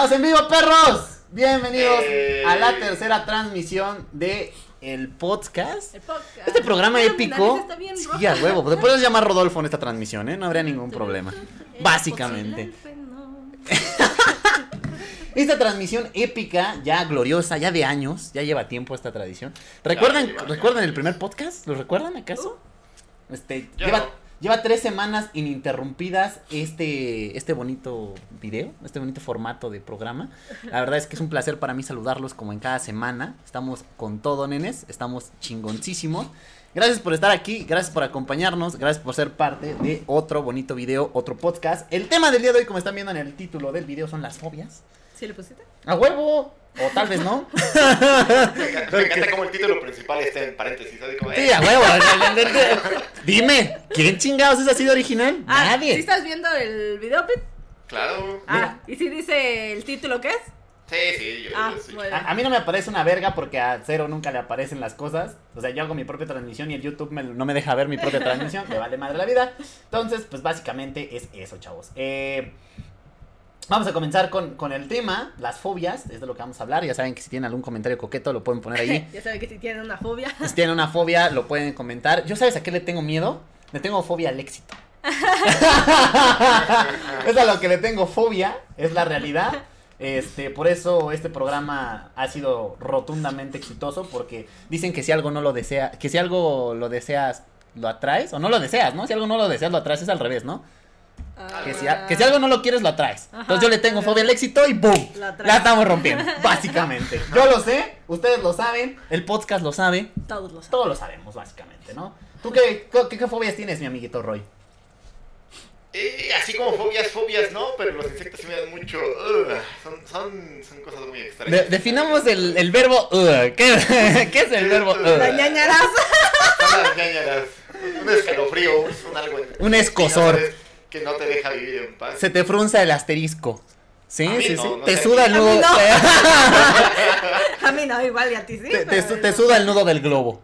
Estamos en vivo, perros. Bienvenidos Eh. a la tercera transmisión de el podcast. El podcast. Este programa épico. está bien Sí, a huevo. Te puedes llamar Rodolfo en esta transmisión, ¿eh? No habría ningún problema. Básicamente. Esta transmisión épica, ya gloriosa, ya de años, ya lleva tiempo esta tradición. ¿Recuerdan. ¿recuerdan el primer podcast? ¿Lo recuerdan acaso? Este, Yo lleva, no. Lleva tres semanas ininterrumpidas este, este bonito video, este bonito formato de programa. La verdad es que es un placer para mí saludarlos como en cada semana. Estamos con todo, nenes, estamos chingoncísimos. Gracias por estar aquí, gracias por acompañarnos, gracias por ser parte de otro bonito video, otro podcast. El tema del día de hoy, como están viendo en el título del video, son las fobias. ¿Sí le pusiste? A huevo. O tal vez no. Me encanta, como el título principal está en paréntesis. ¿sabes? Como, Sí, eh, a huevo. Dime, ¿quién chingados es así de original? Ah, Nadie. ¿Sí estás viendo el video, Pete? Claro. Ah, ¿y si dice el título qué es? Sí, sí, yo, Ah, yo bueno. A, a mí no me aparece una verga porque a Cero nunca le aparecen las cosas. O sea, yo hago mi propia transmisión y el YouTube me- no me deja ver mi propia transmisión. Me vale madre la vida. Entonces, pues básicamente es eso, chavos. Eh, vamos a comenzar con, con el tema, las fobias. Es de lo que vamos a hablar. Ya saben que si tienen algún comentario coqueto lo pueden poner ahí. ya saben que si tienen una fobia. Si tienen una fobia, lo pueden comentar. ¿Yo sabes a qué le tengo miedo? Le tengo fobia al éxito. es a lo que le tengo fobia, es la realidad. Este, por eso este programa ha sido rotundamente exitoso porque dicen que si algo no lo desea, que si algo lo deseas, lo atraes o no lo deseas, ¿no? Si algo no lo deseas, lo atraes, es al revés, ¿no? Ah, Que si, a- que si algo no lo quieres, lo atraes. Ajá. Entonces yo le tengo fobia al éxito y ¡boom! La estamos rompiendo, básicamente. Yo lo sé, ustedes lo saben, el podcast lo sabe, Todos lo saben. todos lo sabemos, básicamente, ¿no? ¿Tú qué, qué, qué fobias tienes, mi amiguito Roy? Eh, así como fobias, fobias, ¿no? Pero los insectos sí me dan mucho. son, son, son cosas muy extrañas. De- definamos el, el verbo ugh. ¿Qué, qué es el verbo La ugh? ñañaras. Son las ñañaras. Un escalofrío, un algo. Un escosor. Que no te- deja vivir en paz. Se te frunza el asterisco. Sí, A mí sí, no, sí. no te suda el A mí nudo. no. A mí no, igual y a ti sí. Te, te, pero- su- te suda el nudo del globo.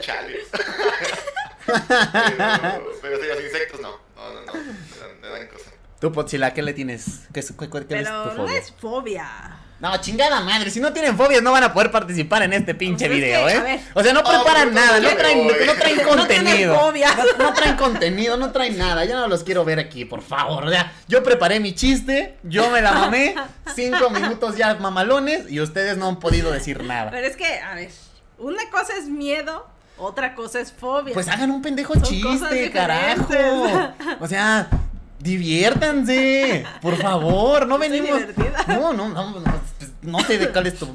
Chale. pero, pero sí, los insectos no. No, no, no. Me dan, me dan cosas. Tú, Pochila, ¿qué le tienes? ¿Qué, es- cuál- cuál es tu Pero no fobia? es fobia. No, chingada madre, si no tienen fobias no van a poder participar en este pinche Pues es video, que, ¿eh? a ver. O sea, no preparan Oh, nada, no traen, no traen No tienen contenido. fobias. No, no traen contenido, no traen nada, yo no los quiero ver aquí, por favor. O sea, yo preparé mi chiste, yo me la mamé, cinco minutos ya mamalones y ustedes no han podido decir nada. Pero es que, a ver, una cosa es miedo, otra cosa es fobia. Pues hagan un pendejo Son chiste, carajo. O sea, diviértanse, por favor, no venimos. divertida. No, no, no, no, pues, no sé de cuál es tu.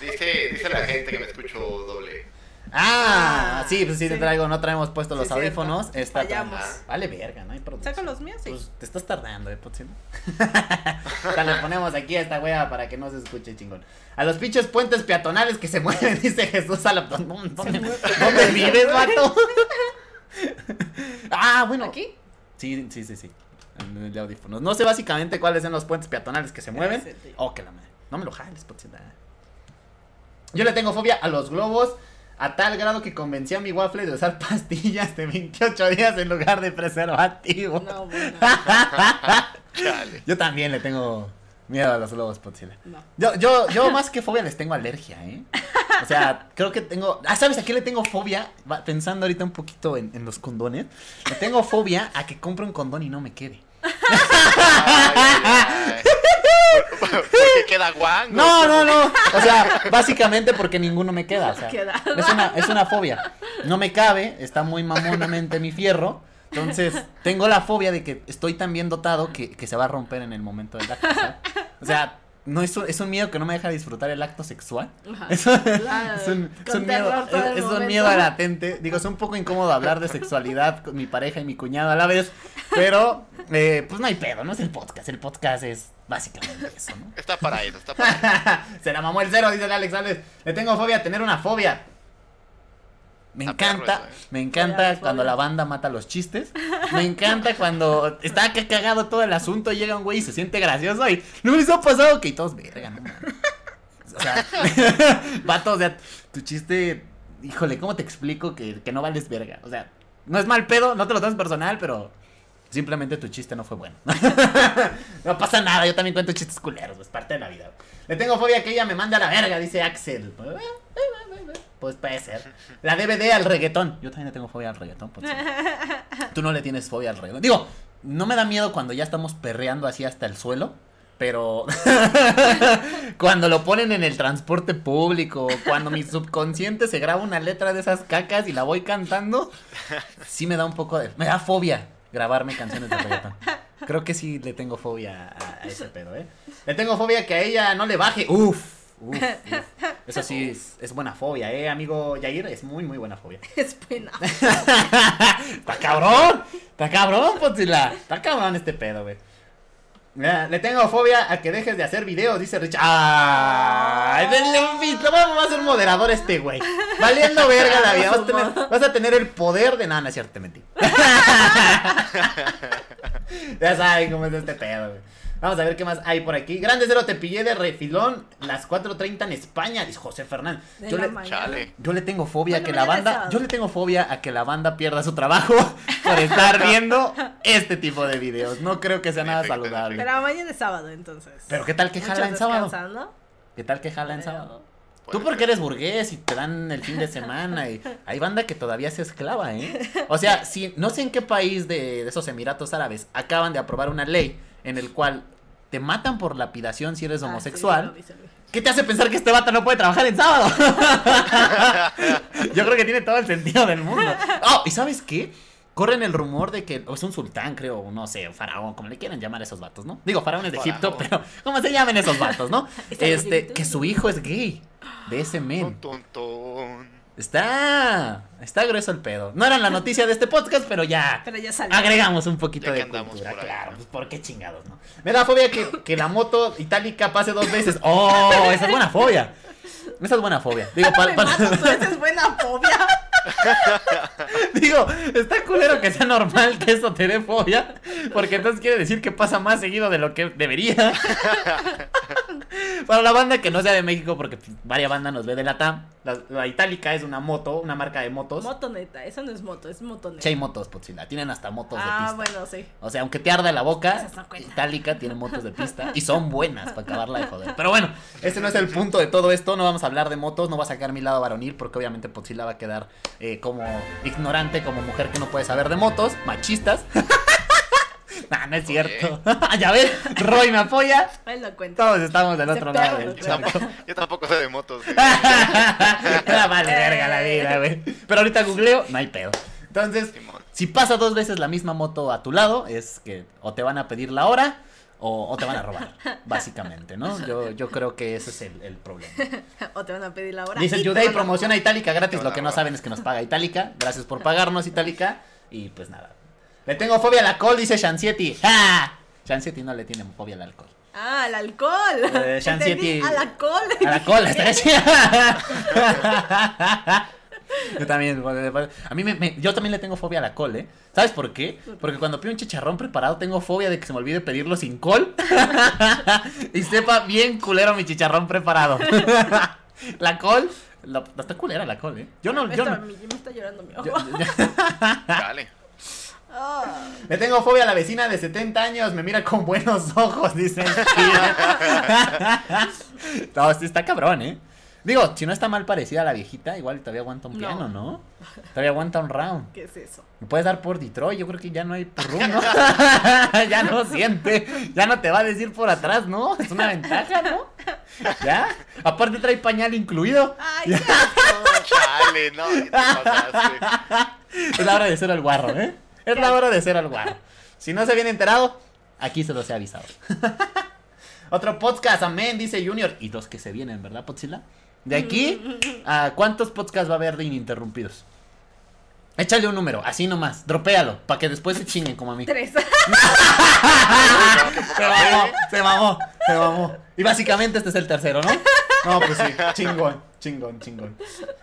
Dice, dice la gente que me escucho doble. Ah, Ah, sí, pues sí, te traigo, no traemos puestos los Sí, cierto. audífonos. Está Fallamos. Vale, verga, no hay producción. Saca los míos, sí. Pues te estás tardando, eh, Potsino. sea, le ponemos aquí a esta wea para que no se escuche chingón. A los pinches puentes peatonales que se mueven, dice Jesús a la. ¿Dónde, dónde, dónde vives, vato? ah, bueno. ¿Aquí? Sí, sí, sí, sí. De audífonos. No sé básicamente cuáles son los puentes peatonales que se mueven. Oh, que la madre. No me lo jales, Potsino. Yo le tengo fobia a los globos. A tal grado que convencí a mi waffle de usar pastillas de 28 días en lugar de preservativo. No, bueno. Yo también le tengo miedo a los globos, Potzilla. No. Yo, yo, yo más que fobia les tengo alergia, ¿eh? O sea, creo que tengo. Ah, ¿sabes a qué le tengo fobia? Va- Pensando ahorita un poquito en, en los condones. Le tengo fobia a que compre un condón y no me quede. Ay, ay. ¿Por, por- porque queda guango. No, no, no. O sea, básicamente porque ninguno me queda. O sea, Queda. es una, es una fobia. No me cabe, está muy mamonamente mi fierro. Entonces, tengo la fobia de que estoy tan bien dotado que, que se va a romper en el momento del acto. O sea, no es un, es un miedo que no me deja disfrutar el acto sexual. Ajá. Es un, Claro, es un- es con un miedo, es, un miedo latente. Digo, es un poco incómodo hablar de sexualidad con mi pareja y mi cuñado a la vez. Pero, eh, pues no hay pedo, no es el podcast. El podcast es básicamente eso, ¿no? Está para eso, está para eso. Se la mamó el cero, dice el Alex Alves. Le tengo fobia a tener una fobia. Me Está encanta, perro eh. me encanta cuando la banda mata los chistes. Me encanta cuando está cagado todo el asunto, llega un güey y se siente gracioso y no les ha pasado que y todos verga, no mames. O sea, vato, o sea, tu chiste, híjole, ¿cómo te explico que, que no vales verga? O sea, no es mal pedo, no te lo tomes personal, pero Simplemente tu chiste no fue bueno. no pasa nada, yo también cuento chistes culeros, es parte de la vida. Le tengo fobia que ella me mande a la verga, dice Axel. Pues puede ser. La DVD al reggaetón. Yo también le tengo fobia al reggaetón. pues. Tú no le tienes fobia al reggaetón. Digo, no me da miedo cuando ya estamos perreando así hasta el suelo. Pero cuando lo ponen en el transporte público, cuando mi subconsciente se graba una letra de esas cacas y la voy cantando, sí me da un poco de... Me da fobia grabarme canciones de reggaetón. Creo que sí le tengo fobia a, a ese pedo, ¿eh? Le tengo fobia que a ella no le baje. Uf, uf, uf. Eso sí es, es buena fobia, ¿eh, amigo Yair? Es muy, muy buena fobia. Es buena. Está cabrón. Está cabrón, Potzila. Está cabrón este pedo, güey. Le tengo fobia a que dejes de hacer videos, dice Richard. ¡Ay! Pito. Vamos a ser moderador este güey. Valiendo verga la vida. Vas a tener, vas a tener el poder de. No, no es cierto, mentí. ya saben cómo es este pedo, güey. Vamos a ver qué más hay por aquí. Grande Cero te pillé de refilón las 4.30 en España, dice José Fernández. De Yo le, mañana. Chale. yo le tengo fobia a que la banda. Yo le tengo fobia a que la banda pierda su trabajo por estar viendo este tipo de videos. No creo que sea nada Perfecto, saludable. Pero mañana es sábado, entonces. Pero ¿qué tal que jala en sábado? ¿Qué tal que jala en sábado? Tú porque eres burgués y te dan el fin de semana y hay banda que todavía se esclava, ¿eh? O sea, si no sé en qué país de, de esos Emiratos Árabes acaban de aprobar una ley en el cual te matan por lapidación si eres Ah, sí, homosexual. ¿Qué te hace pensar que este vato no puede trabajar en sábado? Yo creo que tiene todo el sentido del mundo. Oh, ¿y sabes qué? Corren el rumor de que o es un sultán, creo, o no sé, faraón, como le quieran llamar a esos vatos, ¿no? Digo, faraones de Egipto, Faraón. pero ¿cómo se llaman esos vatos, no? Este, que su hijo es gay, de ese men. Ton, ton, ton. Está, está grueso el pedo. No era la noticia de este podcast, pero ya Pero ya salió. agregamos un poquito Ya que de andamos cultura, por ahí, claro, ¿no? pues por qué chingados, ¿no? Me da fobia que, que la moto itálica pase dos veces. ¡Oh! Esa es buena fobia. Esa es buena fobia. Digo, pa- Me pa- buena fobia. digo, está culero que sea normal que eso te dé fobia, porque entonces quiere decir que pasa más seguido de lo que debería. Para la banda que no sea de México, porque varias bandas nos ve de la TAM, la, la itálica es una moto, una marca de motos. Motoneta, eso no es moto, es motoneta. Sí hay motos, Potzila, tienen hasta motos de ah, pista. bueno, sí. O sea, aunque te arda la boca. Itálica tiene motos de pista y son buenas para acabarla de joder. Pero bueno, ese no es el punto de todo esto. No vamos a hablar de motos, no va a sacar mi lado varonil porque obviamente Potzilla va a quedar eh, como ignorante, como mujer que no puede saber de motos, machistas. nah, no es cierto. ya ves, Roy me apoya. Lo. Todos estamos del otro lado del Yo tampoco, yo tampoco sé de motos. vale, verga la vida, güey. Pero ahorita googleo, no hay pedo. Entonces, si pasa dos veces la misma moto a tu lado, es que o te van a pedir la hora o, o te van a robar, básicamente, ¿no? Yo, yo creo que ese es el, el problema. O te van a pedir la hora. Dice Juday, promociona Itálica gratis, lo que no saben es que nos paga Itálica. Gracias por pagarnos, Itálica. Y pues nada. Le tengo fobia al alcohol, dice Shansietti. ¡Ja! Shansietti no le tiene fobia al alcohol. Ah, al alcohol. Eh, Shan Entendí, City. Al alcohol. A la cola, está chida. Yo también, a mí me, me- yo también le tengo fobia a la col, ¿eh? ¿Sabes por qué? Porque cuando pido un chicharrón preparado tengo fobia de que se me olvide pedirlo sin col y sepa bien culero mi chicharrón preparado. la col, la, está culera la col, ¿eh? Yo no, me, yo está, no. me está llorando mi ojo. yo- yo- Dale. Le tengo fobia a la vecina de 70 años, me mira con buenos ojos, dicen. no, sí está cabrón, ¿eh? Digo, si no está mal parecida a la viejita, igual todavía aguanta un No. piano, ¿no? Todavía aguanta un round. ¿Qué es eso? Me puedes dar por Detroit, yo creo que ya no hay por room, ¿no? ya no siente, ya no te va a decir por atrás, ¿no? Es una ventaja, ¿no? ¿Ya? Aparte trae pañal incluido. Ay, qué asco. Chale, no. ya te pasaste. Es la hora de ser el guarro, ¿eh? Es la hora de ser el guarro. Si no se viene enterado, aquí se los he avisado. Otro podcast, amén, dice Junior. Y los que se vienen, ¿verdad, Potzilla? De aquí, ¿a cuántos podcasts va a haber de ininterrumpidos? Échale un número, así nomás, dropéalo, para que después se chinguen como a mí. Tres. Se mamó, se mamó, se mamó. Y básicamente este es el tercero, ¿no? No, pues sí, chingón, chingón, chingón.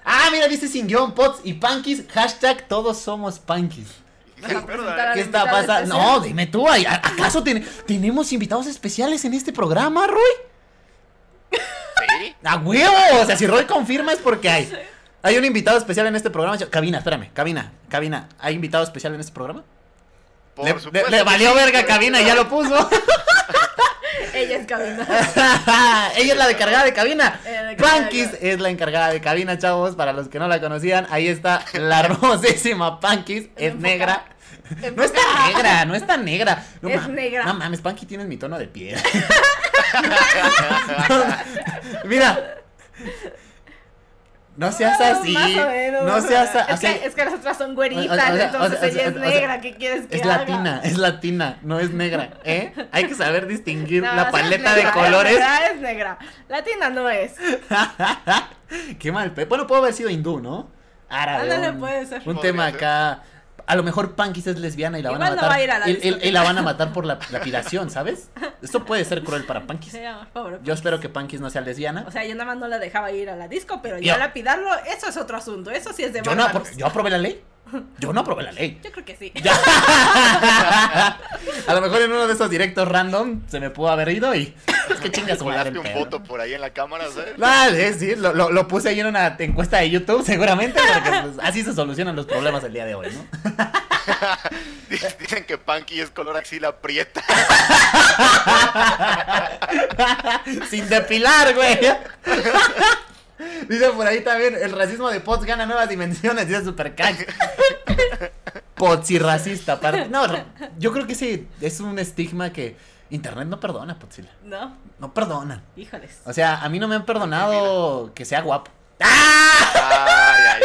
Ah, mira, dice sin guion, pots y punkies, hashtag todos somos punkies. A ¿Qué- presentar al ¿Qué está pasando? No, dime tú, ¿ay- ¿acaso ten- tenemos invitados especiales en este programa, Roy? Sí. ¡A huevo! O sea, si Roy confirma es porque hay. Hay un invitado especial en este programa. Cabina, espérame, cabina, cabina. ¿Hay invitado especial en este programa? Por Le, supuesto valió sí, verga cabina y ya lo puso. Ella es cabina. Ella es la encargada de cabina. Pankis es la encargada de cabina, chavos. Para los que no la conocían, ahí está la hermosísima Pankis. Es Enfocada. negra. No está negra, no está negra. No Es negra. No mames, Panky tienes mi tono de piel. Mira. No seas así. más o menos. No seas Es así. que, es que las otras son güeritas, O sea, o sea, entonces o sea, ella es o sea, negra. ¿Qué quieres que Es haga? latina, es latina, no es negra, ¿eh? Hay que saber distinguir No, la paleta negra, de colores. Es negra, es negra. Latina no es. Qué mal. pe- Bueno, puedo haber sido hindú, ¿no? Árabe. Ándale, un- puede ser. Un Podría tema ser. A lo mejor Pankis es lesbiana y la van a Igual no matar. va a ir a la y, y- la van a matar por la lapidación, ¿sabes? Esto puede ser cruel para Pankis. Sí, pobre. Yo espero que Pankis no sea lesbiana. O sea, yo nada más no la dejaba ir a la disco, pero Yo- ya lapidarlo, eso es otro asunto. Eso sí es de Yo no, yo aprobé la ley. Yo no aprobé la ley. Yo creo que sí. Ya. A lo mejor en uno de esos directos random se me pudo haber ido y. Es que chinga su madre. Colaste un pedo. voto por ahí en la cámara, ¿sabes? Vale, sí, lo, lo, lo puse ahí en una encuesta de YouTube, seguramente, porque pues, así se solucionan los problemas el día de hoy, ¿no? Dicen que Punky es color axila prieta. Sin depilar, güey. Dice por ahí también, el racismo de Pots gana nuevas dimensiones, dice Supercac. Potsi racista, aparte. No, yo creo que sí, es un estigma que Internet no perdona, Potsila. No, No perdona. híjoles. O sea, a mí no me han perdonado que sea guapo. ¡Ah! Ay, ay,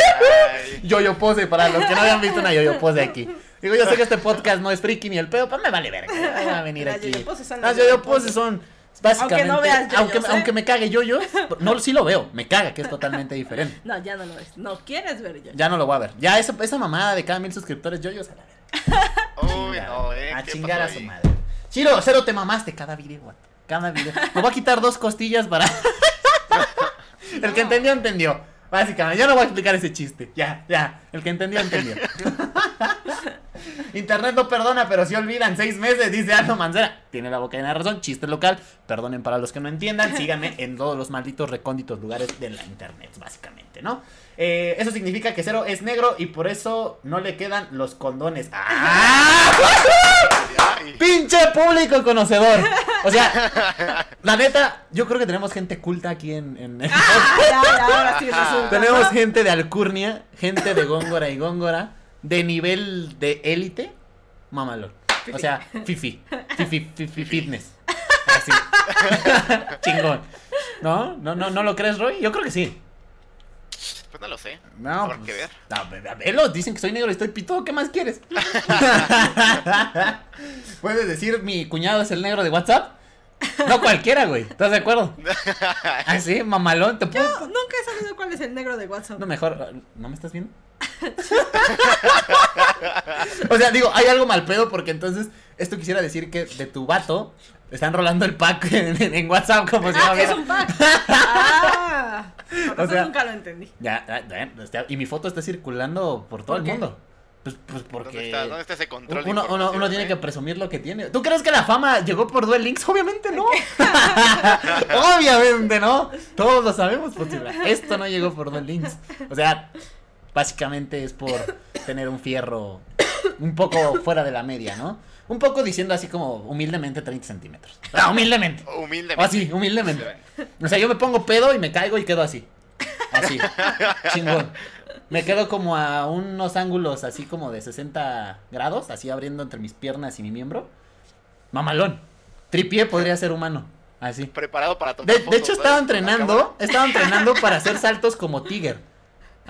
ay. Yo-yo pose, para los que no habían visto una yo-yo pose aquí. Digo, yo sé que este podcast no es friki ni el pedo, pero me vale verga. no Va a venir Las aquí. poses son Las yo-yo poses. son básicamente. Aunque no veas aunque, ¿eh? aunque me cague yo-yo, no, sí lo veo. Me caga, que es totalmente diferente. No, ya no lo ves. No quieres ver yo. Ya no lo voy a ver. Ya esa, esa mamada de cada mil suscriptores yo-yos a la verga. Uy, no, eh. A ¿qué chingar a su madre. Chiro, cero te mamaste cada video, güey. Cada video. Me voy a quitar dos costillas para. El que entendió, entendió. Básicamente, yo no voy a explicar ese chiste. Ya, ya. El que entendió, entendió. Internet no perdona, pero si olvidan seis meses, dice Aldo Mancera. Tiene la boca llena de razón. Chiste local. Perdonen para los que no entiendan. Síganme en todos los malditos recónditos lugares de la internet, básicamente, ¿no? Eh, eso significa que Cero es negro y por eso no le quedan los condones. ¡Ah! ¡Pinche público conocedor! O sea, la neta, yo creo que tenemos gente culta aquí en. en- en- Ah, ya, ya, ahora sí resulta. tenemos ¿no? gente de Alcurnia, gente de Góngora y Góngora, de nivel de élite, mamalón. O sea, fifi, fifi, fifi fitness. Así. Chingón. ¿No? ¿No, no, ¿No lo crees, Roy? Yo creo que sí. Pues no lo sé. No, Habrá pues, que ver. no, ve- ve- velo, dicen que soy negro y estoy pitudo, ¿qué más quieres? ¿Puedes decir mi cuñado es el negro de WhatsApp? No cualquiera, güey, ¿estás de acuerdo? Ah, sí, mamalón, te puedo... Yo nunca he sabido cuál es el negro de WhatsApp. No, mejor, ¿no me estás viendo? o sea, digo, hay algo mal pedo porque entonces esto quisiera decir que de tu vato están rolando el pack en, en- en WhatsApp como si no ah, que es un pack. Ah, O sea- nunca lo entendí. Ya, ya, ya, está- y mi foto está circulando por todo ¿Por el qué? mundo. Pues, pues porque... ¿Dónde está, ¿Dónde está ese control? Uno, uno, tiene eh? que presumir lo que tiene. ¿Tú crees que la fama llegó por Duel Links? Obviamente no. Obviamente no. Todos lo sabemos, posible. Esto no llegó por Duel Links. O sea, básicamente es por tener un fierro un poco fuera de la media, ¿no? Un poco diciendo así como humildemente 30 centímetros. Ah, humildemente. Humildemente. Así, humildemente. O sea, yo me pongo pedo y me caigo y quedo así. Así. Chingón. Me quedo como a unos ángulos así como de 60 grados, así abriendo entre mis piernas y mi miembro. Mamalón. Tripié podría ser humano. Así. Preparado para tomar De, hecho, estaba entrenando, estaba entrenando para hacer saltos como Tiger.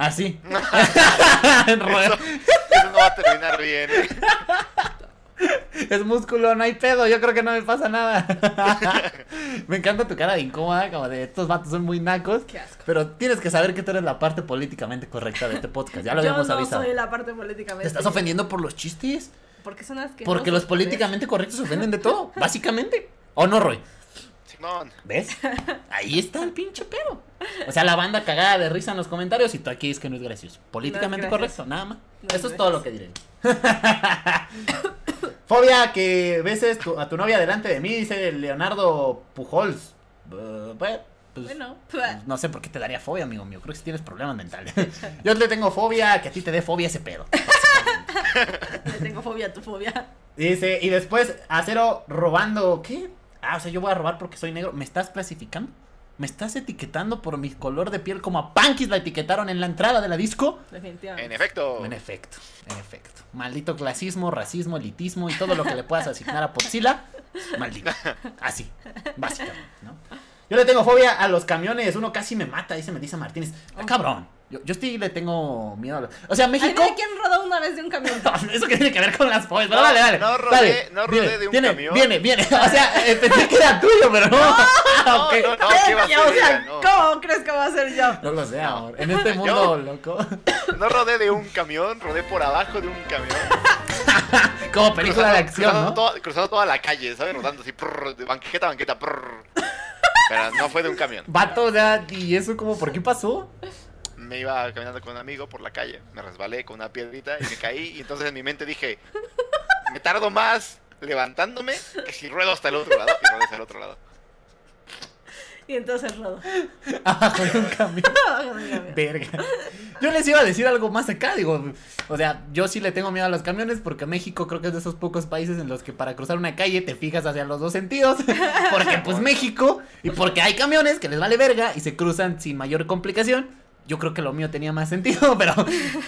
Así. cámara. Eso, eso no va a terminar bien. eh. Es músculo, no hay pedo, yo creo que no me pasa nada. me encanta tu cara de incómoda, como de estos vatos son muy nacos. Qué asco. Pero tienes que saber que tú eres la parte políticamente correcta de este podcast. Ya lo Yo habíamos no avisado. soy la parte políticamente. ¿Te estás ofendiendo por los chistes? Porque son las que Porque los políticamente correctos se ofenden de todo, básicamente. ¿O no, Roy? ¿Ves? Ahí está el pinche pedo. O sea, la banda cagada de risa en los comentarios y tú aquí es que no es gracioso. Políticamente gracioso. correcto, nada más. No Eso es es todo lo que diré. Fobia que beses tu- a tu novia delante de mí, dice Leonardo Pujols. Uh, bueno, pues, Bueno, pues, no sé por qué te daría fobia, amigo mío. Creo que si tienes problemas mentales. Yo le tengo fobia, que a ti te dé fobia ese pedo. le tengo fobia a tu fobia. Dice, y después Acero robando, ¿qué? Ah, o sea, yo voy a robar porque soy negro. ¿Me estás clasificando? ¿Me estás etiquetando por mi color de piel como a Pankis la etiquetaron en la entrada de la disco? Definitivamente. En efecto. En efecto, en efecto. Maldito clasismo, racismo, elitismo y todo lo que le puedas asignar a Podzilla. Maldito. Así, básicamente, ¿no? Yo le tengo fobia a los camiones. Uno casi me mata, dice Melissa Martínez. Ah, cabrón. Yo, yo sí le tengo miedo a los... O sea, México... ¿de quién rodó una vez de un camión? Eso que tiene que ver con las fobias. Pero No, dale, dale. no rodé- dale. no rodé Viene, de un viene, camión. Viene, viene. O sea, eh, pensé que era tuyo, pero no. No, Ok. no, no, ¿qué va a o sea, ella? ¿cómo crees que va a ser yo? No lo sé, amor. En este mundo, loco. No rodé de un camión, rodé por abajo de un camión. Como película de Cruzando- acción, cruzando ¿no? toda- cruzando toda la calle, ¿sabes? Rodando así, prrr, de banqueta a banqueta. prrr. Pero no fue de un camión. Vato, ¿y eso como por qué pasó? Me iba caminando con un amigo por la calle, me resbalé con una piedrita y me caí. Y entonces en mi mente dije, me tardo más levantándome que si ruedo hasta el otro lado. Y rodé hasta el otro lado. Y entonces rodó. Abajo de un camión. Verga. Yo les iba a decir algo más acá, digo, o sea, yo sí le tengo miedo a los camiones porque México creo que es de esos pocos países en los que para cruzar una calle te fijas hacia los dos sentidos, porque pues México y porque hay camiones que les vale verga y se cruzan sin mayor complicación. Yo creo que lo mío tenía más sentido, pero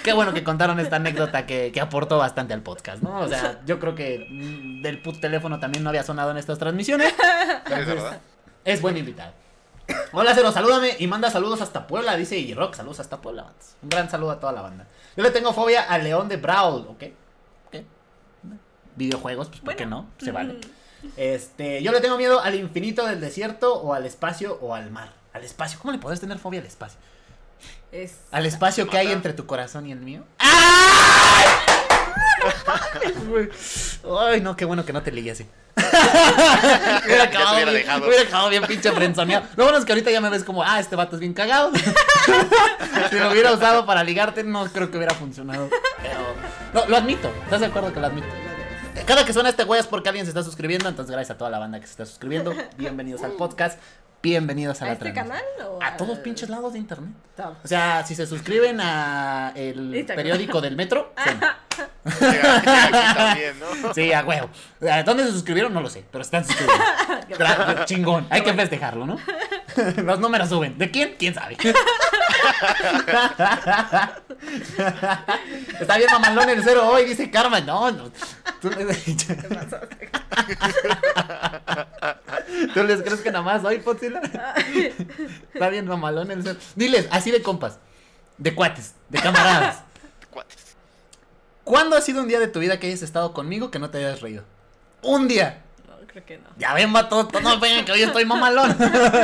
qué bueno que contaron esta anécdota que, que aportó bastante al podcast, ¿no? O sea, yo creo que mm, del puto teléfono también no había sonado en estas transmisiones. ¿Es verdad? Es buen invitado. Hola, Cero, salúdame y manda saludos hasta Puebla, dice Y-Rock, saludos hasta Puebla. Un gran saludo a toda la banda. Yo le tengo fobia al León de Brawl, ¿ok? ¿Ok? Videojuegos, pues ¿por qué no? Se vale. Este, yo le tengo miedo al infinito del desierto o al espacio o al mar. Al espacio, ¿cómo le podés tener fobia al espacio? Es... Al espacio que hay entre tu corazón y el mío. ¡Ay! Ay, no, qué bueno que no te leí así. hubiera, acabado hubiera bien, dejado. hubiera acabado bien pinche frenzoneado. Lo bueno es que ahorita ya me ves como, ah, este vato es bien cagado. si lo hubiera usado para ligarte, no creo que hubiera funcionado. Pero, no, lo admito. ¿Estás de acuerdo que lo admito? Cada que suena este güey es porque alguien se está suscribiendo, entonces gracias a toda la banda que se está suscribiendo. Bienvenidos al podcast. Bienvenidos a, ¿A la este canal o A al- todos pinches lados de internet. O sea, si se suscriben a el Instagram. periódico del metro, sí. También, ¿no? Sí, a huevo. ¿A ¿Dónde se suscribieron? No lo sé, pero están suscribiendo. Gra- Chingón, hay que festejarlo, ¿no? Los números suben. ¿De quién? ¿Quién sabe? Está bien mamalón el cero hoy, dice Karma. No, no. ¿Tú, ¿Tú les crees que nada más hoy, Potzilla? Está bien mamalón el cero. Diles, así de compas. De cuates, de camaradas. Cuates. ¿Cuándo ha sido un día de tu vida que hayas estado conmigo que no te hayas reído? Un día. No, creo que no. Ya ven, vato, to- no vengan que hoy estoy mamalón.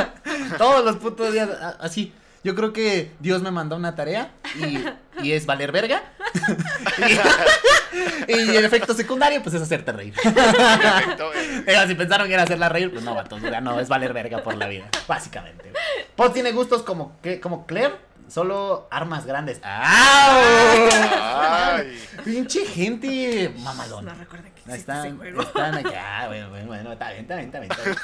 Todos los putos días, así. Yo creo que Dios me mandó una tarea y, y es valer verga. y, y el efecto secundario, pues es hacerte reír. Perfecto. eh, Pero si pensaron que era hacerla reír, pues no, vatos, ya no, es valer verga por la vida, básicamente. Pod tiene gustos como, ¿qué? como Claire, solo armas grandes. ¡Au! Ay. Pinche gente mamalona. No recuerden ese están, juego. están allá, bueno, bueno, bueno, está bien, está bien, está bien.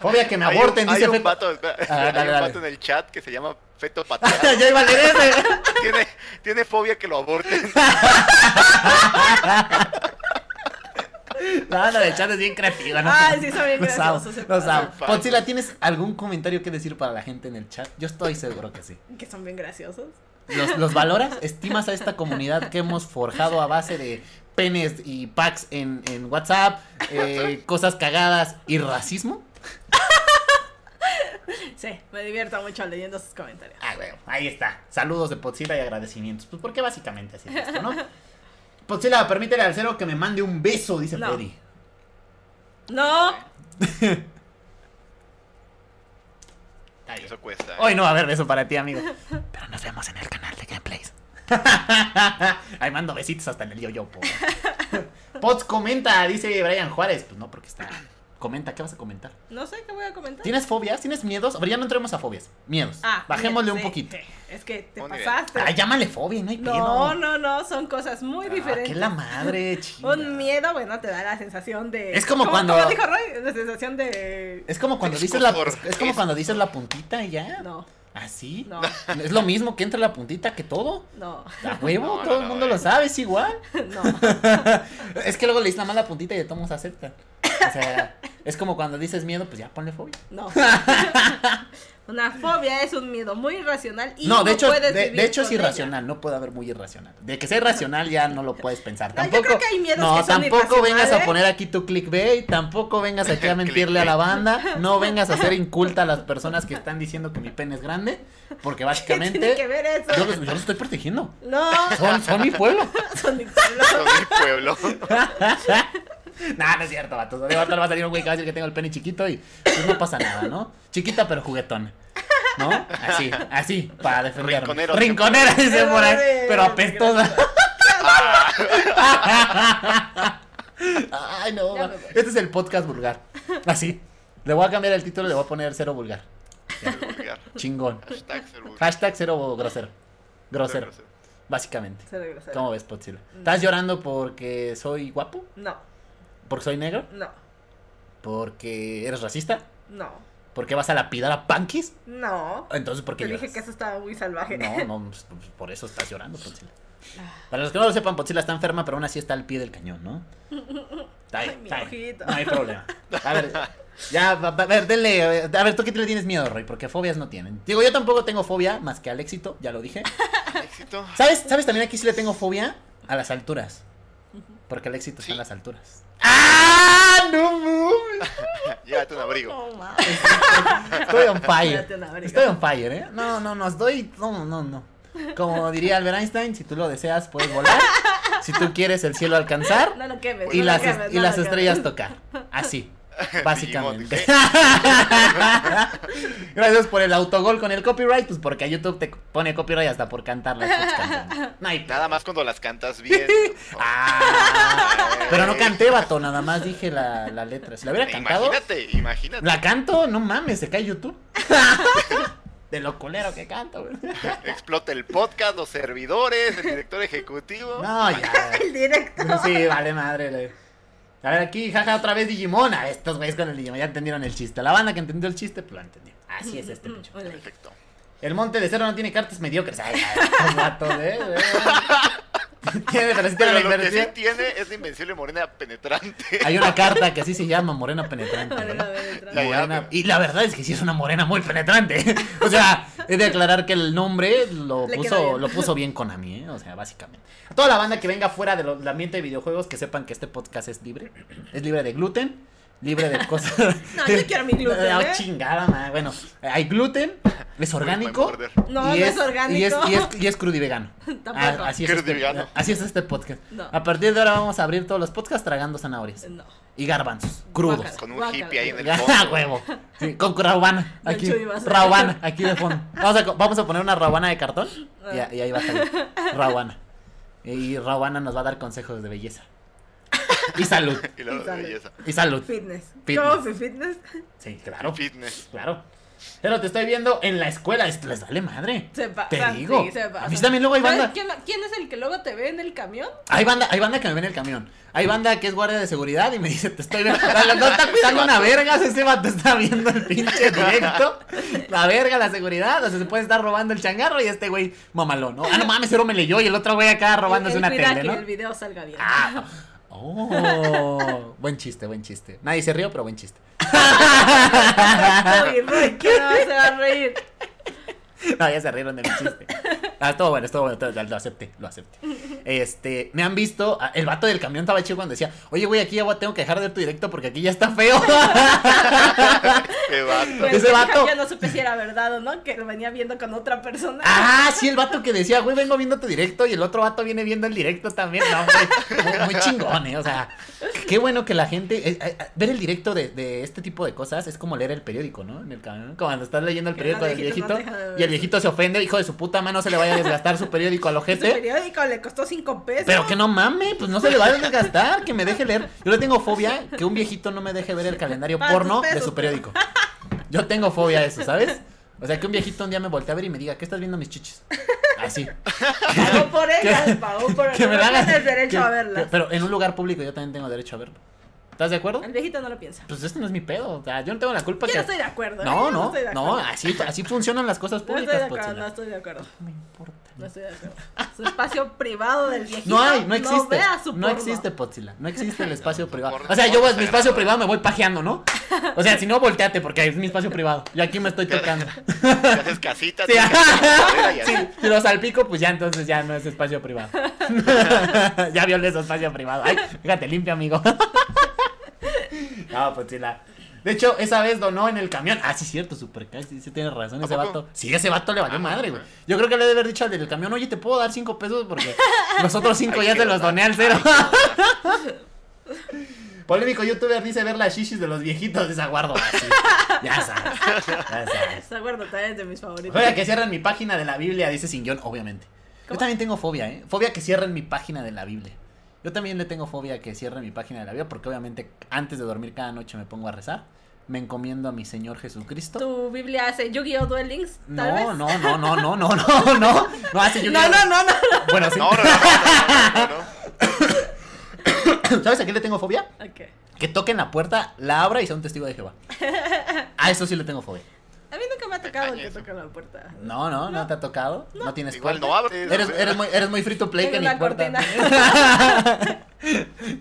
Fobia que me Hay aborten, un, dice hay un Feto. vato, espera, Ah, dale, hay un dale. vato en el chat que se llama Feto Pateado. ya iba a leer ese. tiene, tiene fobia que lo aborten. La banda del chat es bien creativa, ¿no? Ay, sí, son bien Los amo, los amo. Potzilla, ¿tienes algún comentario que decir para la gente en el chat? Yo estoy seguro que sí. Que son bien graciosos. ¿Los, los valoras? ¿Estimas a esta comunidad que hemos forjado a base de penes y packs en, en WhatsApp, eh, cosas cagadas y racismo? Sí, me divierto mucho leyendo sus comentarios. Ah, bueno, ahí está. Saludos de Potzilla y agradecimientos. Pues porque básicamente así es esto, ¿no? Potzilla, permítele al cero que me mande un beso, dice No. Freddy. No. Eso cuesta. ¿eh? Hoy no va a haber beso para ti, amigo. Pero nos vemos en el canal de Gameplays. Ahí mando besitos hasta en el yo-yo, po. Pots comenta, dice Brian Juárez. Pues no, porque está. Comenta, ¿qué vas a comentar? no sé qué voy a comentar. ¿Tienes fobias? ¿Tienes miedos? A ver, ya no entremos a fobias. Miedos. Ah, Bajémosle bien, un sí, poquito. sí. Es que te pasaste. Ay, llámale fobia, no hay pedo. no, no, no, son cosas muy Ah, diferentes. que la madre, chinga. Un miedo, bueno, te da la sensación de. Es como ¿Cómo- cuando- ¿Cómo dijo Roy? La sensación de. Es como cuando dices la, es como cuando dices la puntita y ya. No. ¿Así? No, Es lo mismo que entre la puntita que todo. no, A huevo, No, no, todo el mundo lo sabe, es igual. no. Es que luego le dices nada más la puntita y de todos aceptan. O sea, es como cuando dices miedo, pues ya ponle fobia. No. Una fobia es un miedo muy irracional y no, de hecho, puedes de, vivir de hecho es ella. irracional, no puede haber muy irracional. De que sea irracional ya no lo puedes pensar. No, yo Tampoco, creo que hay miedos no, que son tampoco vengas a irracionales. poner aquí tu clickbait, tampoco vengas aquí a mentirle a la banda, no vengas a ser inculta a las personas que están diciendo que mi pene es grande, porque ¿Qué básicamente tiene que ver eso? yo, los- yo los estoy protegiendo. No, Son, son mi pueblo. son mi pueblo. Son mi pueblo. nah, no es cierto, vatos. De le va a salir un güey que va a decir que tengo el pene chiquito y pues no pasa nada, ¿no? Chiquita pero juguetona. ¿No? Así, así, para defenderme. Rinconero. Rinconera, dice por ahí, pero apestosa. Ay, no. Ya. Este es el podcast vulgar. Así. Le voy a cambiar el título, le voy a poner cero vulgar. Vulgar. Chingón. Hashtag vulgar. Hashtag cero grosero. Grosero, básicamente. Se regresa. ¿Cómo ves, Potzilla? ¿Estás llorando porque soy guapo? No, ¿Porque soy negro? no, ¿Porque eres racista? no, ¿Porque vas a lapidar a Pankis? no. Entonces, ¿por qué Te dije que eso estaba muy salvaje. No, no, pues, pues, por eso estás llorando, Potzilla. Para los que no lo sepan, Potzilla está enferma, pero aún así está al pie del cañón, ¿no? Está bien, Ay, mi está bien. ojito. No hay problema. A ver, ya, a ver, denle. A ver, ¿tú qué le tienes miedo, Roy? Porque fobias no tienen. Digo, yo tampoco tengo fobia más que al éxito, ya lo dije. Éxito. ¿Sabes? ¿Sabes también aquí sí le tengo fobia? A las alturas. Porque el éxito está en las alturas. ¡Ah! ¡No mames! Llévate un abrigo. No, mames. Estoy on fire. Estoy on fire, ¿eh? No, no, no, estoy. No, no, no. Como diría Albert Einstein, si tú lo deseas, puedes volar. Si tú quieres el cielo alcanzar No lo quemes. y no las, lo quemes, y no las lo estrellas tocar. Así. Básicamente. Gracias por el autogol con el copyright, pues porque a YouTube te pone copyright hasta por cantar las canciones. No hay Nada más cuando las cantas bien. Ah, pero no canté, vato, nada más dije la, la letra. Si la hubiera cantado, Imagínate, imagínate. la canto, no mames, se cae YouTube. De lo culero que canto, güey. Explota el podcast, los servidores, el director ejecutivo. No, ya. El directo. Sí, vale madre. A ver, aquí, jaja, otra vez Digimon. A estos güeyes con el Digimon, ya entendieron el chiste. La banda que entendió el chiste, pues lo entendió. Así es este. Hola. Perfecto. El monte de cero no tiene cartas mediocres. Ay, ay, estos vatos, eh. Tiene, pero sí tiene Pero la lo que sí tiene es la invencible morena penetrante. Hay una carta que así se llama Morena Penetrante. Y la verdad es que sí es una morena muy penetrante. O sea, he de aclarar que el nombre lo Le puso, bien. lo puso bien Konami, ¿eh? O sea, básicamente. A toda la banda que venga fuera del ambiente de videojuegos, que sepan que este podcast es libre. Es libre de gluten, libre de cosas. No, yo quiero mi gluten, Ah, ¿eh? chingada, man. Bueno, hay gluten, es orgánico. No, y no es orgánico. Y es, y es, y es crudivegano. Tampoco. Ah, así, es este, Crudivegano. así es este podcast. No. A partir de ahora vamos a abrir todos los podcasts tragando zanahorias. No. Y garbanzos, crudos. Guácala. Con un Guácala. hippie ahí en el Ah, fondo. huevo. Sí, con raubana. Aquí. Raubana, aquí de fondo. Vamos a, vamos a poner una raubana de cartón. Y, Ah. y ahí va a salir. Raubana. Y Raubana nos va a dar consejos de belleza. Y salud. Y luego Y de sale. belleza. Y salud. Fitness. Fitness. ¿Cómo fue fitness? Sí, claro. Fitness. Claro. Pero te estoy viendo en la escuela. Esto les vale madre. Se pasa. Te digo. sí, se A mí también luego hay ¿Sabes banda. ¿Quién, quién es el que luego te ve en el camión? Hay banda, hay banda que me ve en el camión. Hay banda que es guardia de seguridad y me dice, te estoy viendo. No, está cuidando una verga, ese vato está viendo el pinche directo. La verga, la seguridad. O sea, se puede estar robando el changarro y este güey mamalón, ¿no? Ah, no mames, pero me leyó y el otro güey acá robándose una tele, que ¿no? el video salga bien. Ah, oh, buen chiste, buen chiste. Nadie se rió, pero buen chiste. Uy, Roy, ¿quién no se va a reír? No, ya se rieron de mi chiste. Ah, estuvo bueno, estuvo bueno, todo- lo acepté, lo acepté. Este, me han visto, el vato del camión estaba chido cuando decía, oye, güey, aquí ya voy- tengo que dejar de ver tu directo porque aquí ya está feo. Qué vato. Pues, Ese vato- Yo no supe si era verdad o no, que lo venía viendo con otra persona. Ah, sí, el vato que decía, güey, vengo viendo tu directo y el otro vato viene viendo el directo también. No, güey, muy, muy chingón, ¿eh? O sea, qué bueno que la gente. eh, eh, eh, ver el directo de, de este tipo de cosas es como leer el periódico, ¿no? En el camión. Cuando estás leyendo el periódico del viejito no de y el viejito se ofende, hijo de su puta mano, no se le vaya desgastar su periódico al ojete. periódico le costó cinco pesos. Pero que no mame, pues no se le va a desgastar, que me deje leer. Yo le tengo fobia que un viejito no me deje ver el calendario Para porno de su periódico. Yo tengo fobia a eso, ¿sabes? O sea, que un viejito un día me voltee a ver y me diga, ¿qué estás viendo mis chichis? Así. Pagó por ellas, pagó por Que me la hagan- tienes derecho que- a verlas. que- pero en un lugar público yo también tengo derecho a verlo. ¿Estás de acuerdo? El viejito no lo piensa. Pues este no es mi pedo. O sea, yo no tengo la culpa Yo que. no estoy de acuerdo. ¿eh? No, no, estoy de no, acuerdo. así, así funcionan las cosas No estoy públicas, de acuerdo, no estoy de acuerdo. No me importa. No estoy de acuerdo. Su espacio privado del viejito. No hay, no existe. vea su No existe, Potzila. No existe el espacio privado. O sea, yo voy, mi sagrado. espacio privado me voy pajeando, ¿no? O sea, si no, volteate porque es mi espacio privado. Yo aquí me estoy tocando. Te haces casita, Sí, sí, si lo salpico, pues ya entonces ya no es espacio privado. ya violé su espacio privado. Ay, fíjate, limpia, amigo. No, pues sí, la. De hecho, esa vez donó en el camión. Ah, sí, cierto, super sí, sí tienes razón, ¿A ese vato. Sí, ese vato le valió Ah, madre, no, güey. Yo creo que le debe haber dicho al del camión, oye, te puedo dar cinco pesos porque los otros cinco Ay, ya te los doné al cero. Polémico youtuber dice ver las shishis de los viejitos de Zaguardo. Ya sabes, ya sabes. Acuerdo, también es de mis favoritos. Oiga, que cierren mi página de la Biblia, dice sin guion, obviamente. Yo también tengo fobia, ¿eh? Fobia que cierren mi página de la Biblia. Yo también le tengo fobia a que cierren mi página de la Biblia porque obviamente antes de dormir cada noche me pongo a rezar. Me encomiendo a mi Señor Jesucristo. ¿Tu Biblia hace Yu-Gi-Oh! Duel Links? Tal No, vez. no, no, no, no, no, no, no. No hace yo No, no, no, no. Bueno, sí. No, no, no, no, no, no, no. ¿Sabes a qué le tengo fobia? Ok. Que toquen la puerta, la abra y sea un testigo de Jehová. A eso sí le tengo fobia. Tocado que Eso. toquen la puerta. No, no, no, te ha tocado. No, tienes Igual puerta. no abres. Eres, eres muy, eres muy free to play que ni puerta. cortina.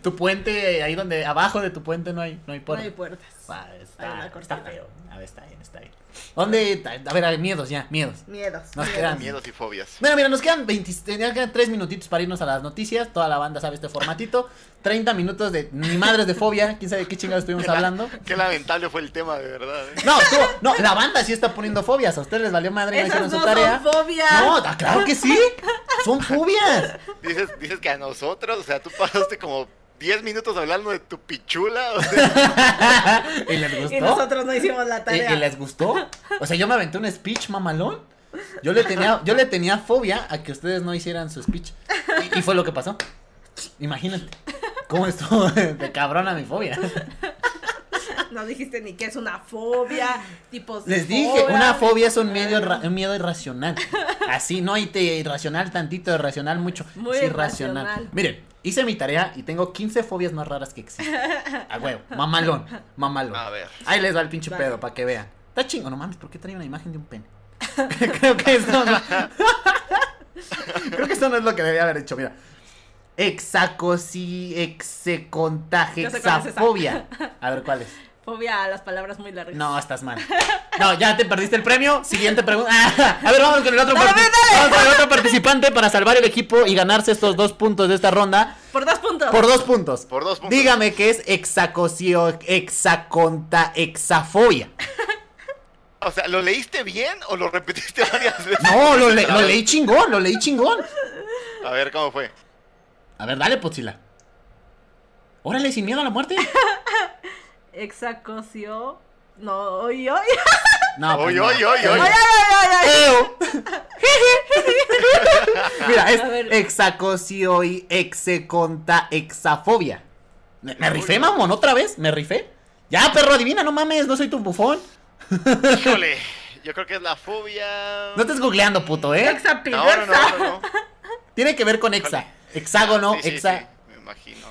tu puente, ahí donde, abajo de tu puente no hay, no hay No puerta. hay puertas. Ah, está, está feo. A ver, está bien, está bien. ¿Dónde? A ver, a ver, miedos ya, miedos. Miedos. Nos miedos. quedan- Miedos y fobias. Bueno, mira, nos quedan 20, ya quedan 3 minutitos para irnos a las noticias. Toda la banda sabe este formatito. 30 minutos de ni madres de fobia. ¿Quién sabe qué chingados estuvimos Qué la- hablando? Qué lamentable fue el tema, de verdad. ¿eh? No, estuvo- no, la banda sí está poniendo fobias. A ustedes les valió madre y no Esas hicieron no su tarea. son fobias. No, ah, claro que sí. Son fobias. Dices, dices que a nosotros, o sea, tú pasaste como 10 minutos hablando de tu pichula. O sea, ¿Y les gustó? Y nosotros no hicimos la ¿Y, tarea. y les gustó? O sea, yo me aventé un speech mamalón. Yo le tenía, yo le tenía fobia a que ustedes no hicieran su speech. Y, y fue lo que pasó. Imagínate. ¿Cómo estuvo de cabrona mi fobia? No dijiste ni que es una fobia, tipos Les dije, fobia. una fobia es un miedo, un miedo irracional. Así, no hay te irracional tantito, irracional mucho. Muy es irracional. irracional. Miren, hice mi tarea y tengo 15 fobias más raras que existen. A huevo, mamalón, mamalón. a ver. Ahí les va el pinche Dale. pedo para que vean. Está chingo, no mames, ¿por qué trae una imagen de un pene? Creo que esto no... Creo que esto no es lo que debía haber hecho, mira. Exacosi, esa. execontagexafobia. A ver, ¿cuál es? Fobia a las palabras muy largas. No, estás mal. No, ya te perdiste el premio. Siguiente pregunta. Ah, a ver, vamos con el otro, Dale, vamos con el otro participante para salvar el equipo y ganarse estos dos puntos de esta ronda. Por dos puntos. Por dos puntos. Por dos puntos. Dígame que es exacocio, exaconta, exafobia. O sea, ¿lo leíste bien o lo repetiste varias veces? No, lo, le- leí chingón, lo leí chingón. A ver, ¿cómo fue? A ver, dale, Potzila. Órale, sin miedo a la muerte. Exacocio. No, oy, oy. No, pues Oy, no. oy, oy, oy. Mira, es ver. exacocio y execonta exafobia. ¿Me, me rifé, mamón, otra vez? ¿Me rifé? Ya, perro, adivina, no mames, no soy tu bufón. Híjole, yo creo que es la fobia. No estés googleando, puto, ¿eh? Exapiversa. no, no, no, no. Tiene que ver con exa. Hexágono, Sí, sí, exa. sí, me imagino.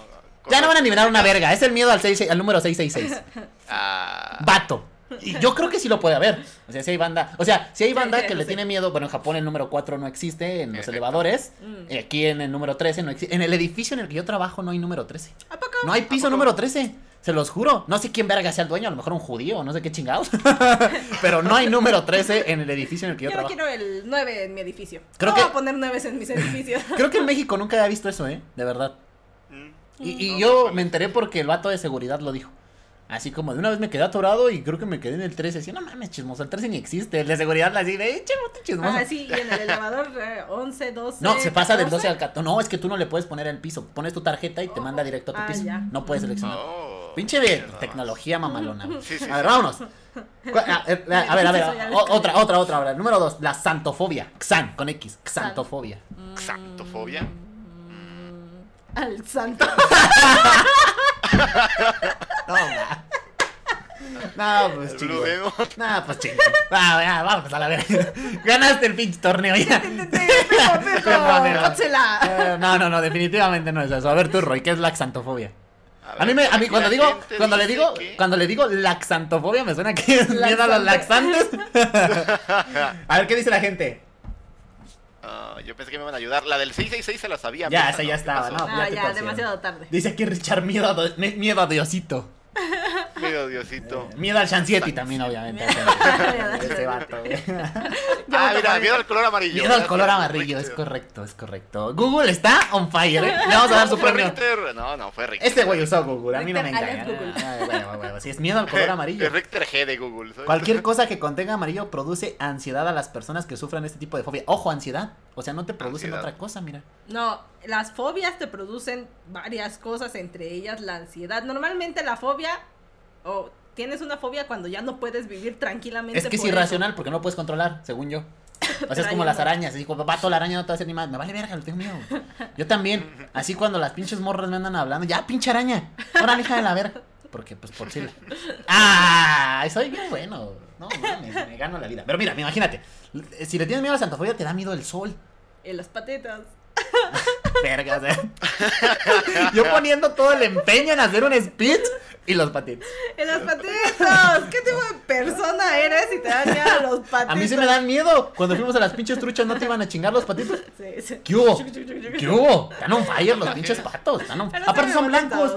Ya no van a nivelar una verga, es el miedo al, seis- al número 666. Ah, Vato. Y yo creo que sí lo puede haber. O sea, si hay banda. O sea, si hay banda sí, que le tiene miedo. Bueno, en Japón el número 4 no existe en los Exacto. elevadores. Mm. Y aquí en el número 13 no existe. En el edificio en el que yo trabajo no hay número 13. ¿A poco? No hay piso número 13. Se los juro. No sé quién verga sea el dueño. A lo mejor un judío. No sé qué chingados. Pero no hay número 13 en el edificio en el que yo Yo no trabajo. quiero el 9 en mi edificio. Creo no que- voy a poner 9 en mis edificios. Creo que en México nunca había visto eso, ¿eh? De verdad. Y, y No, yo ¿cuál me enteré porque el vato de seguridad lo dijo. Así como de una vez me quedé atorado y creo que me quedé en el 13. Así, no mames, chismoso, el 13 ni existe. El de seguridad así, de, bote chismoso. Ah, sí, y en el elevador eh, 11, 12. No, se pasa del 12 14. al 14. No, es que tú no le puedes poner el piso. Pones tu tarjeta y te manda directo a tu Ah, piso. ya. No puedes seleccionar. oh, Pinche de tecnología mamalona. Sí, sí, a ver, sí. vámonos. Cu- A, eh, a ver, a ver, o- otra, otra, otra, ahora. Número dos, la xantofobia. Xan, con X. Xantofobia. Xantofobia. Al santo. No, ma. No, pues Demon. No, pues chingón. Va, ya, vamos a la verga. Ganaste el pinche torneo ya. No, no, no. Eh, No, no, no, definitivamente no es eso. A ver tú, Roy, ¿qué es la xantofobia? A A mí, me, ver, a mí cuando digo, cuando le digo, que- cuando le digo laxantofobia me suena que es miedo a los laxantes. a ver qué dice la gente. Yo pensé que me iban a ayudar. La del 666 se la sabía. Ya, esa no, ya ¿qué estaba, no. Ah, ya, torcieron. demasiado tarde. Dice aquí Richard miedo a, miedo a Diosito. Medio Diosito. Eh, miedo al Chancietti también, obviamente. Ese vato, güey. Yo ah, mira, miedo al color amarillo. Miedo al color amarillo, es correcto, es correcto. Google está on fire, ¿eh? Le vamos a dar su ¿Fue premio. No, no, fue Richter. Este güey usó Google, a mí no me engaña. Ay, bueno, bueno, Si es miedo al color amarillo. Richter G de Google. ¿sabes? Cualquier cosa que contenga amarillo produce ansiedad a las personas que sufran este tipo de fobia. Ojo, ansiedad. O sea, no te producen Ansiedad. otra cosa, mira. No, las fobias te producen varias cosas, entre ellas la ansiedad. Normalmente la fobia, o tienes una fobia cuando ya no puedes vivir tranquilamente. Es que es por irracional porque no puedes controlar, según yo. O sea, es como las arañas. Así como, vato, la araña no te va a hacer ni más. Me vale verga, lo tengo miedo. Yo también. Así cuando las pinches morras me andan hablando, ya, pinche araña. Ahora, hija de la verga. Porque, pues, por si. ¡Ah! Soy bien bueno. No, mames, me gano la vida. Pero mira, imagínate. Si le tienes miedo a la santofobia, te da miedo el sol. En las patitas. Vergas, eh. Yo poniendo todo el empeño en hacer un speech y los patitos. En las patitas. ¿Qué tipo de persona eres si te dan miedo a los patitos? A mí se me dan miedo. Cuando fuimos a las pinches truchas, ¿no te iban a chingar los patitos? Sí, sí. ¿Qué hubo? ¿Qué hubo? Están on fire los pinches patos. Están on- Aparte son blancos.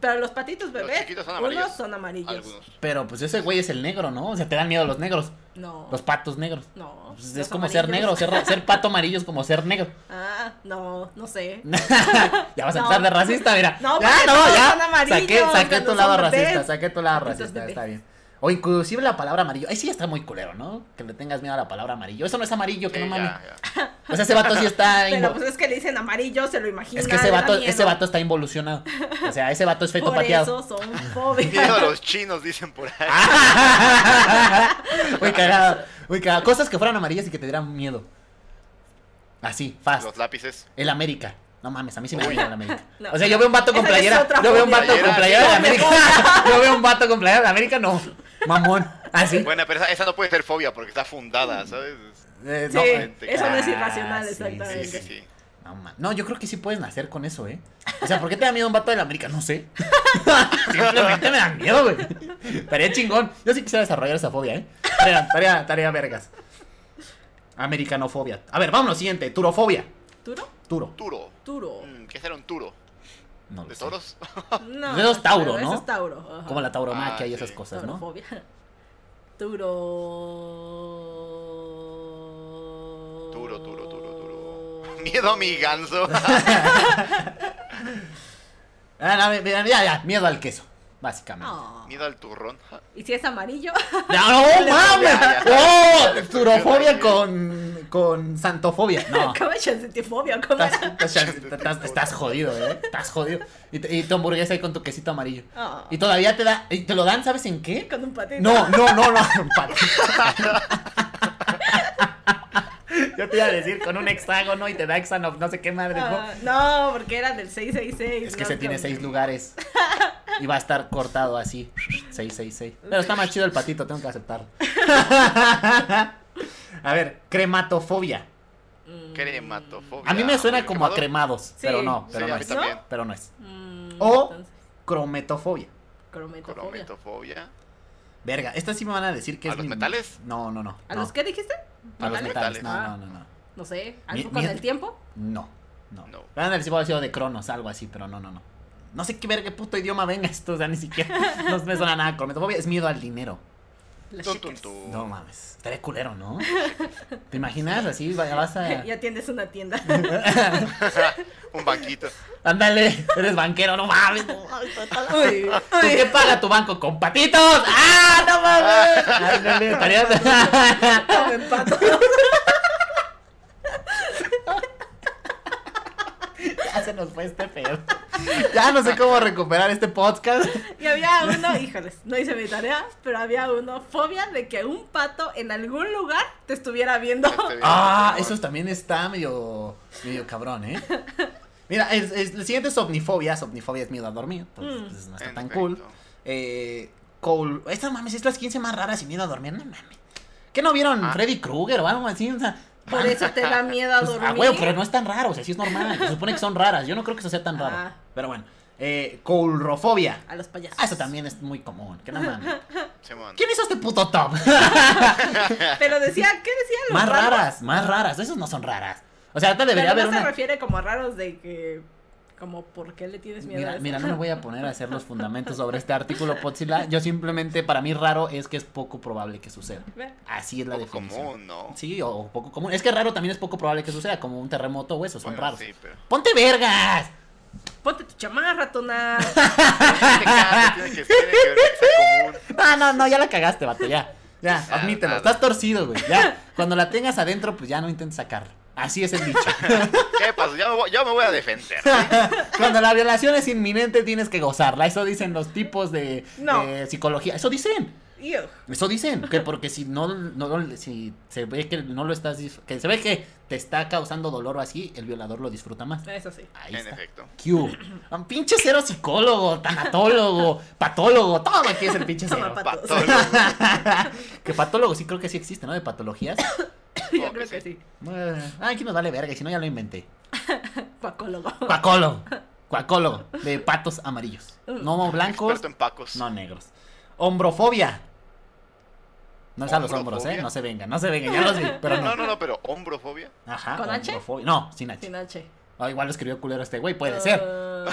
Pero los patitos bebés, chiquitos son unos amarillos. son amarillos. Algunos. Pero pues ese güey es el negro, ¿no? O sea, te dan miedo los negros. No. Los patos negros. No. Pues es los como ser negro. Ser, ser pato amarillo es como ser negro. Ah, no, no sé. ya vas a No. empezar de racista, mira. No, ya, no, ya. son amarillos, saqué saqué tu lado racista, saqué tu lado racista, está bien. O inclusive la palabra amarillo. Ahí sí está muy culero, ¿no? Que le tengas miedo a la palabra amarillo. Eso no es amarillo, que Sí, no mames. O sea, ese vato sí está. Pero invo- pues es que le dicen amarillo, se lo imagina. es que ese vato, ese vato está involucionado. O sea, ese vato es feto Por pateado. eso son Miedo a los chinos, dicen por ahí. muy cagado, muy cagado. Cosas que fueran amarillas y que te dieran miedo. Así, fast. Los lápices. El América. No mames, a mí sí me da Uy. miedo el América. No. O sea, yo veo un vato con Esa playera. Yo veo un vato con Playera, de. América. Yo veo un vato con playera de América, no. Mamón. Así. Bueno, pero esa, esa no puede ser fobia porque está fundada, ¿sabes? Eh, Sí, no. eso no es Ah, irracional, sí, exactamente. Sí, sí, sí. No, yo creo que sí puedes nacer con eso, ¿eh? O sea, ¿por qué te da miedo un vato de la América? No sé. Simplemente me da miedo, güey. Estaría chingón. Yo sí quisiera desarrollar esa fobia, ¿eh? Tarea, tarea, tarea vergas. Americanofobia. A ver, vámonos, siguiente. Turofobia. ¿Turo? Turo. Turo. Turo. Mm, ¿Qué será un turo? No ¿De toros? No. Eso es Tauro, ¿no? Eso es Tauro. ajá. Como la tauromaquia Ah, y esas sí. cosas, ¿no? Taurofobia. Turo. Turo, turo, turo, turo. Miedo a mi ganso. Ah, no, mira, ya, ya, miedo al queso, básicamente. No. Miedo al turrón. ¿Y si es amarillo? No, no mames. ¡Oh! Turofobia con, con santofobia. No. ¿Cómo es chancetifobia? ¿Cómo Estás, estás, estás- estás jodido, ¿eh? Estás jodido. Y, te- y tu hamburguesa ahí con tu quesito amarillo. Ah, Y todavía te da. y te lo dan, ¿sabes en qué? Con un patito. No, no, no, no. patito. Yo te iba a decir con un hexágono y te da hexano, no sé qué madre. ¿no? Ah, no, porque era del 666. Es que no se tiene seis lugares. Y va a estar cortado así. 666. Pero está más chido el patito, tengo que aceptarlo. A ver, crematofobia. Mm, Crematofobia. A mí me suena como a cremados, Sí. pero no, pero Sí, no a mí es. también. Pero no es. mm, O- entonces, Crometofobia. crometofobia. Crometofobia. Verga, estas sí me van a decir que ¿A es los mi- metales? No, no, no. ¿A no. los qué dijiste? A los metales. No, Ah. no, no, no. No sé, Mi- algo con mi- el tiempo. No, no. No. Van a decir, sido de Cronos, algo así, pero no, no, no. No sé qué verga puto idioma venga esto, o sea, ni siquiera. No me suena nada. Crometofobia es miedo al dinero. No mames, estaría culero, ¿no? ¿Te imaginas así? va- Vas a. Ya tienes una tienda. Un banquito. Ándale, eres banquero, no mames. No, mames, está- Uy, ¿Tú uy. qué paga tu banco? ¡Con patitos! ¡Ah, no mames! Ándale, estaría. No me empato. Ya se nos fue este pedo. Ya no sé cómo recuperar este podcast. Y había uno, híjoles, no hice mi tarea, pero había uno, fobia de que un pato en algún lugar te estuviera viendo. Ah, eso también está medio, medio cabrón, ¿eh? Mira, es, es- el siguiente es omnifobia. Omnifobia es miedo a dormir. Entonces, Mm. pues, no está En tan efecto. cool. Eh, cool. Estas mames, es las 15 más raras y miedo a dormir. No mames. ¿Qué no vieron Ah. Freddy Krueger o algo así? O sea, Por eso te da miedo a pues, dormir. ah, güey, pero no es tan raro. O sea, sí es normal. Se supone que son raras. Yo no creo que eso sea tan raro. Ah. Pero bueno. Eh, coulrofobia. A los payasos. Ah, eso también es muy común. Que no mames. ¿Quién hizo este puto top? Pero decía, ¿qué decía? Los más raros? raras, más raras. Esos no son raras. O sea, ahorita debería Pero haber no se una. refiere como raros de que. Como, ¿por qué le tienes miedo a Mira, eso? mira, no me voy a poner a hacer los fundamentos sobre este artículo, Potzilla. Yo simplemente, para mí, raro es que es poco probable que suceda. Así es la Poco definición. común, ¿no? Sí, o poco común. Es que raro también es poco probable que suceda, como un terremoto o eso, son Bueno, raros. Sí, pero. ¡Ponte vergas! Ponte tu chamarra, Tona. No, no, no, ya la cagaste, vato, ya. Ya, Ah, admítelo. Estás torcido, güey. Ya. Cuando la tengas adentro, pues ya no intentes sacarla. Así es el dicho. ¿Qué pasa? Ya me voy, ya me voy a defender. Cuando la violación es inminente, tienes que gozarla. Eso dicen los tipos de, No. de psicología. Eso dicen. Ew. Eso dicen. Que porque si no, no, si se ve que no lo estás, que se ve que te está causando dolor o así, el violador lo disfruta más. Eso sí. Ahí En está. efecto. Q. Un pinche cero psicólogo, tanatólogo, patólogo, todo aquí es el pinche cero. Patólogo. que patólogo sí creo que sí existe, ¿no? De patologías. Yo creo que sí. sí. Bueno, Ay, aquí nos vale verga, y si no ya lo inventé. Cuacólogo. Cuacólogo. Cuacólogo. De patos amarillos. No blancos, Experto en pacos. no negros. Hombrofobia. No es a los hombros, ¿eh? No se vengan, no se vengan, ya los vi, pero no. No, no, no, pero hombrofobia. Ajá. ¿Con H? hombrofobia. No, sin H. Sin H. Ah, igual lo escribió culero este güey, puede ser. Uh,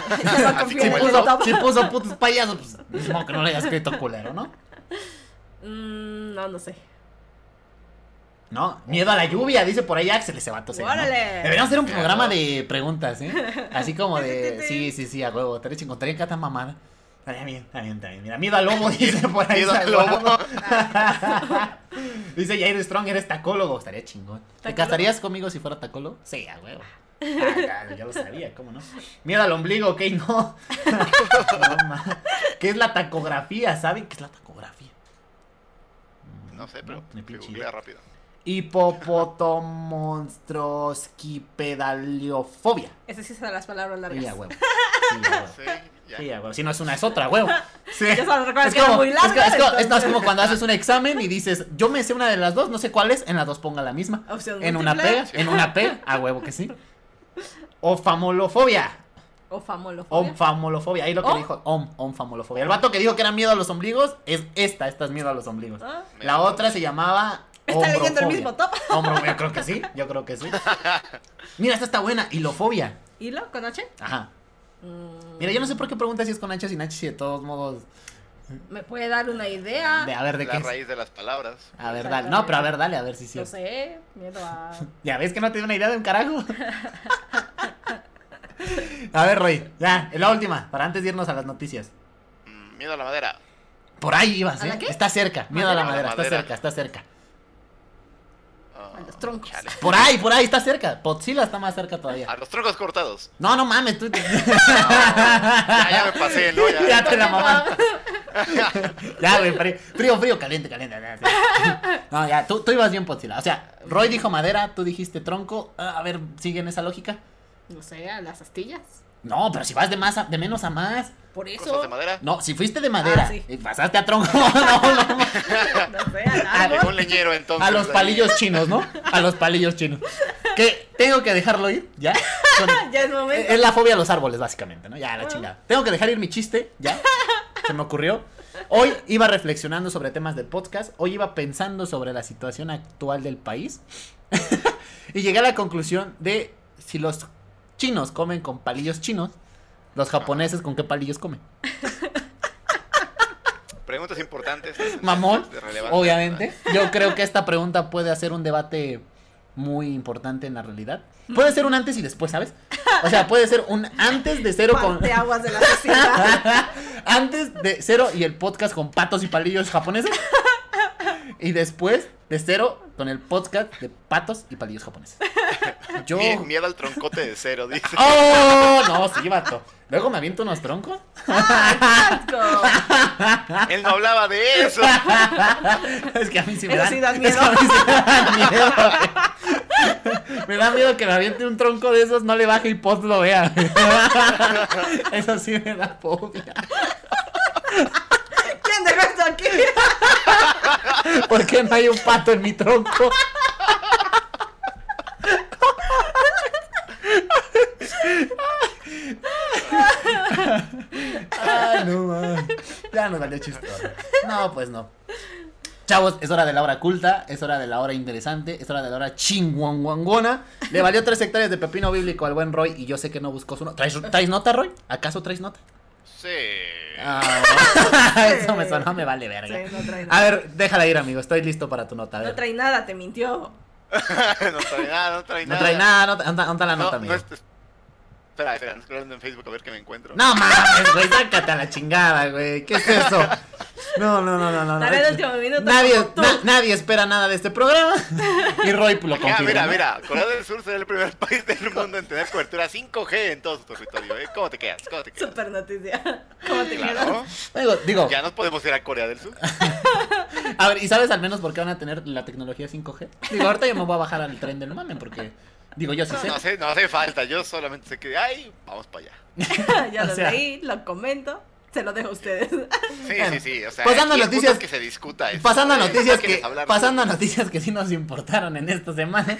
Si puso, top. si puso putos payasos, pues mismo que no le haya escrito culero, ¿no? Mm, no, no sé. No, miedo a la lluvia, dice por ahí Axel, ese vato. ¡Órale! Deberíamos hacer un programa de preguntas, ¿eh? Así como de, sí, sí, sí, a huevo, te encontraría en cada mamada. Está bien, está bien, está bien. Mira, miedo al lobo, dice por ahí. Miedo al lobo. dice Jair Strong, eres tacólogo, estaría chingón. ¿Te casarías conmigo si fuera tacólogo? Sí, a huevo. Ah, ya, ya lo sabía, ¿cómo no? Miedo al ombligo, ok, no. No. ¿Qué es la tacografía? ¿Saben qué es la tacografía? No sé, pero se pinche rápido. Hipopotomonstroskipedaliofobia. Esas sí son las palabras largas. Sí, a huevo. Sí, huevo. Sí, ya. Sí, a huevo. Si no es una, es otra, huevo. Sí. Yo solo recuerdo Es que era como, muy es, larga, es es- es como cuando haces un examen y dices, yo me sé una de las dos, no sé cuál es, en las dos ponga la misma. Opción En una. P, en una P, a huevo que sí. Ofamolofobia. Ofamolofobia. Omfamolofobia. Ahí lo que ¿Om? dijo. Om, omfamolofobia. El vato que dijo que era miedo a los ombligos es esta, esta es miedo a los ombligos. Ah, La otra se llamaba. Está leyendo el mismo top. Hombro, yo creo que sí, yo creo que sí. Mira, esta está buena. Hilofobia. ¿Hilo con H? Ajá. Mm, Mira, yo no sé por qué preguntas si es con H o sin H, si de todos modos. ¿Me puede dar una idea? De, a ver, ¿de La qué es? raíz de las palabras. A ver, dale. No, pero a ver, dale, a ver si sí. No sé, miedo a... Ya ves que no tiene una idea de un carajo. a ver, Roy, ya, la última, para antes de irnos a las noticias. Mm, Miedo a la madera. Por ahí ibas, ¿A la ¿eh? qué? Está cerca, miedo a la ¿Madera? madera, está cerca, está cerca. A los troncos. chale. Por ahí, por ahí, está cerca. Potzilla está más cerca todavía. A los troncos cortados. No, no mames, tú. Ya, ya me pasé, ¿no? Ya. Ya te la mamá. ya, güey, frío, frío, frío, caliente, caliente. ya, ya. No, ya, tú, tú ibas bien, Potzilla. O sea, Roy dijo madera, tú dijiste tronco. Ah, A ver, ¿sigue en esa lógica? No sé, a las astillas. No, pero si vas de más a- de menos a más. Por Cosas eso. de madera. No, si fuiste de madera Ah, sí. y pasaste a tronco, no, no, No sé, al Ah, leñero entonces. a los ahí. palillos chinos, ¿no? A los palillos chinos. Que tengo que dejarlo ir, ¿ya? Con- Ya es momento. es la fobia a los árboles, básicamente, ¿no? Ya, la chingada. Tengo que dejar ir mi chiste, ¿ya? Se me ocurrió. Hoy iba reflexionando sobre temas del podcast. Hoy iba pensando sobre la situación actual del país. y llegué a la conclusión de si los chinos comen con palillos chinos, los japoneses con qué palillos comen. Preguntas importantes. Mamón, obviamente. Yo creo que esta pregunta puede hacer un debate muy importante en la realidad. Puede ser un antes y después, ¿sabes? O sea, puede ser un antes de cero con... de aguas de la sociedad. antes de cero y el podcast con patos y palillos japoneses. Y después de cero con el podcast de patos y palillos japoneses. Yo... Mie- Miedo al troncote de cero, dice. ¡Oh! No, sí, vato. Luego me aviento unos troncos. Él no hablaba de eso. Es que a mí sí me Eso dan, sí dan es miedo. que a mí sí me dan miedo. güey. Me da miedo que me aviente un tronco de esos, no le baje y post lo vea. Eso sí me da fobia. ¿Quién dejó esto aquí? ¿Por qué no hay un pato en mi tronco? Ay, no, man. Ya nos valió chistoso. No, pues no. Chavos, es hora de la hora culta, es hora de la hora interesante, es hora de la hora chinguanguangona. Le valió tres hectáreas de pepino bíblico al buen Roy y yo sé que no buscó su nota. ¿Traes, ¿Traes nota, Roy? ¿Acaso traes nota? Sí. Ah, eso me sonó, me vale verga. Sí, no trae A ver, déjala ir, amigo, estoy listo para tu nota. A ver. No trae nada, te mintió. no trae nada, no trae No nada. trae nada, no, ¿dónde dónde está la No, nota, no amigo? Espera, espera, estoy en Facebook a ver qué me encuentro. No mames, güey, sácate a la chingada, güey. ¿Qué es eso? No, no, no, no, no. Dale no. el último minuto. Nadie, na- nadie espera nada de este programa. Y Roy lo Ah, confirma. mira, ¿no? mira, Corea del Sur será el primer país del mundo en tener cobertura 5G en todo su territorio, ¿eh? ¿Cómo te quedas? ¿Cómo te quedas? Super noticia. ¿Cómo te quedas? Digo, Ya nos podemos ir a Corea del Sur. a ver, ¿y sabes al menos por qué van a tener la tecnología 5G? Digo, ahorita yo me voy a bajar al tren del mame porque, digo, yo sí sé. No sé, no hace falta, yo solamente sé que, ay, vamos para allá. ya lo sea- leí, lo comento. Se lo dejo a ustedes. Sí, Bueno, sí, sí, o sea, pasando a noticias- es que se discuta eso. Pasando a noticias ¿No quieres que pasando a noticias que sí nos importaron en esta semana.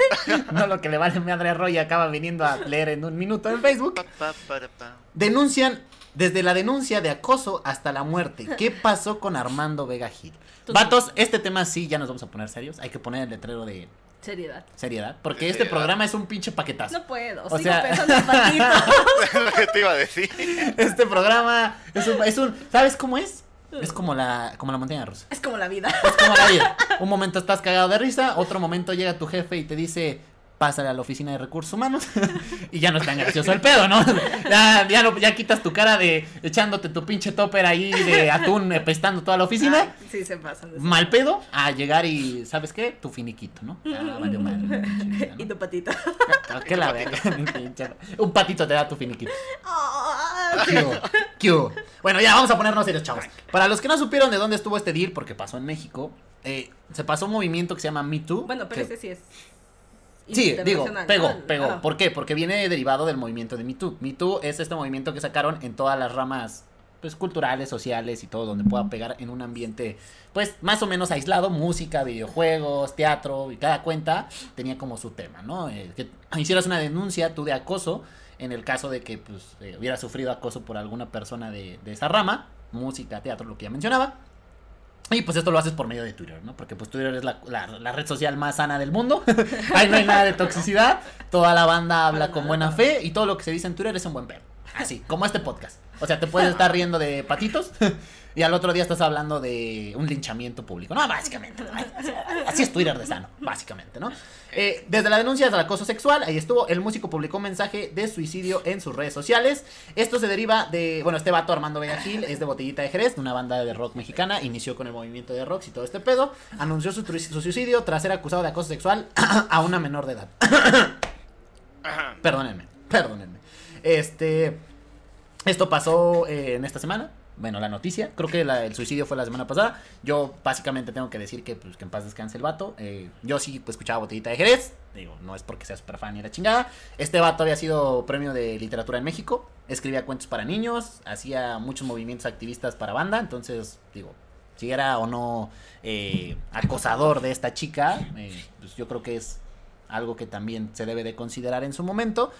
No lo que le vale madre a Roy acaba viniendo a leer en un minuto en Facebook. Pa, pa, para, pa. Denuncian desde la denuncia de acoso hasta la muerte. ¿Qué pasó con Armando Vega Gil? Tú- Vatos, este tema sí ya nos vamos a poner serios. Hay que poner el letrero de Seriedad. seriedad, porque este programa es un pinche paquetazo. No puedo. O sigo sea- pensando en. Lo que te iba a decir. Este programa es un, es un ¿sabes cómo es? Es como la como la montaña rusa. es como la vida. Es como la vida. Un momento estás cagado de risa, otro momento llega tu jefe y te dice, pásale a la oficina de recursos humanos. y ya no es tan gracioso el pedo, ¿no? Ya, ya, no- ya quitas tu cara de echándote tu pinche topper ahí de atún pestando toda la oficina. Ay, sí, se pasan. de- Mal pedo a llegar y, ¿sabes qué? Tu finiquito, ¿no? Ah, valió madre, chingada, Y tu patito. Ah, qué la verga, Un patito te da tu finiquito. Ah, ¿Qué hubo? ¿Qué hubo? Bueno, ya vamos a ponernos serios, chavos. Para los que no supieron de dónde estuvo este deal, porque pasó en México, eh, se pasó un movimiento que se llama Me Too. Bueno, pero que- ese sí es. Sí, digo, pegó, ¿no? pegó. Ah. ¿Por qué? Porque viene derivado del movimiento de Me Too. Me Too es este movimiento que sacaron en todas las ramas pues culturales, sociales y todo donde pueda pegar en un ambiente pues más o menos aislado, música, videojuegos, teatro y cada cuenta tenía como su tema, ¿no? Eh, que hicieras una denuncia tú de acoso en el caso de que pues eh, hubiera sufrido acoso por alguna persona de, de esa rama, música, teatro, lo que ya mencionaba. Y pues esto lo haces por medio de Twitter, ¿no? Porque pues Twitter es la, la- red social más sana del mundo. Ahí no hay nada de toxicidad. Toda la banda habla con buena fe y todo lo que se dice en Twitter es un buen pedo. Así, como este podcast. O sea, te puedes estar riendo de patitos y al otro día estás hablando de un linchamiento público. No, básicamente. Así es Twitter de sano, básicamente, ¿no? Eh, desde la denuncia del acoso sexual, ahí estuvo, el músico publicó un mensaje de suicidio en sus redes sociales. Esto se deriva de, bueno, este vato Armando Vega Gil es de Botellita de Jerez, de una banda de rock mexicana, inició con el movimiento de rock y todo este pedo, anunció su, su suicidio tras ser acusado de acoso sexual a una menor de edad. Perdónenme, perdónenme. Este, esto pasó eh, en esta semana. Bueno, la noticia, creo que el suicidio fue la semana pasada. Yo básicamente tengo que decir que, pues, que en paz descanse el vato. Eh, yo sí pues, escuchaba Botellita de Jerez. Digo, no es porque sea super fan ni la chingada. Este vato había sido premio de literatura en México. Escribía cuentos para niños. Hacía muchos movimientos activistas para banda. Entonces, digo, si era o no eh, acosador de esta chica, pues yo creo que es algo que también se debe de considerar en su momento.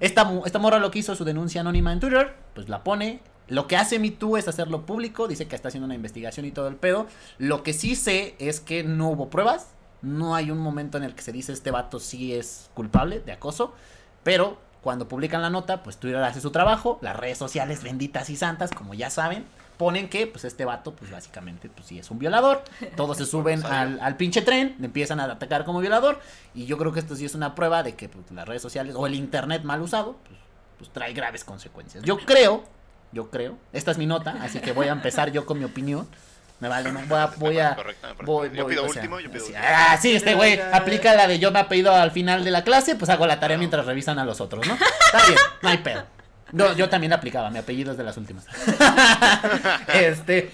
Esta, esta morra lo que hizo, su denuncia anónima en Twitter, pues la pone. Lo que hace MeToo es hacerlo público, dice que está haciendo una investigación y todo el pedo. Lo que sí sé es que no hubo pruebas, no hay un momento en el que se dice este vato sí es culpable de acoso, pero cuando publican la nota, pues Twitter hace su trabajo, las redes sociales benditas y santas, como ya saben, ponen que pues este vato pues básicamente pues sí es un violador, todos se suben al, al pinche tren, le empiezan a atacar como violador y yo creo que esto sí es una prueba de que pues, las redes sociales o el internet mal usado pues, pues trae graves consecuencias. Yo creo, yo creo, esta es mi nota, así que voy a empezar yo con mi opinión. Me vale, no, voy a, voy a, Correcto, voy, yo voy, pido o sea, último, yo pido sí, último. Ah, sí, este güey aplica la de yo me apellido al final de la clase, pues hago la tarea mientras revisan a los otros, ¿no? Está bien, no hay pedo. Yo, yo también aplicaba, mi apellido es de las últimas. este,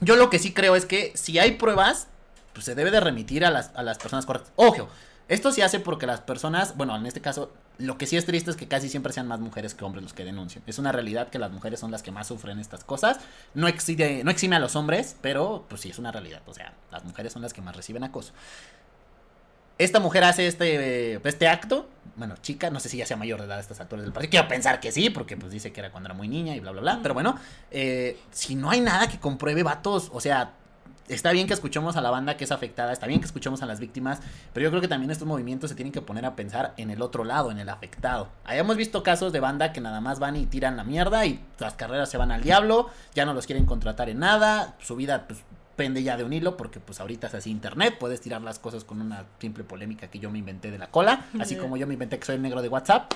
yo lo que sí creo es que si hay pruebas, pues se debe de remitir a las, a las personas correctas. Ojo, esto se hace porque las personas, bueno, en este caso, lo que sí es triste es que casi siempre sean más mujeres que hombres los que denuncian. Es una realidad que las mujeres son las que más sufren estas cosas. No exime, no exime a los hombres, pero pues sí es una realidad. O sea, las mujeres son las que más reciben acoso. Esta mujer hace este, este acto, bueno, chica, no sé si ya sea mayor de edad a estas alturas del partido, quiero pensar que sí, porque pues dice que era cuando era muy niña y bla, bla, bla, pero bueno, eh, si no hay nada que compruebe, vatos, o sea, está bien que escuchemos a la banda que es afectada, está bien que escuchemos a las víctimas, pero yo creo que también estos movimientos se tienen que poner a pensar en el otro lado, en el afectado. Hayamos visto casos de banda que nada más van y tiran la mierda y las carreras se van al diablo, ya no los quieren contratar en nada, su vida pues pende ya de un hilo porque pues ahorita es así internet, puedes tirar las cosas con una simple polémica que yo me inventé de la cola, así como yo me inventé que soy el negro de WhatsApp.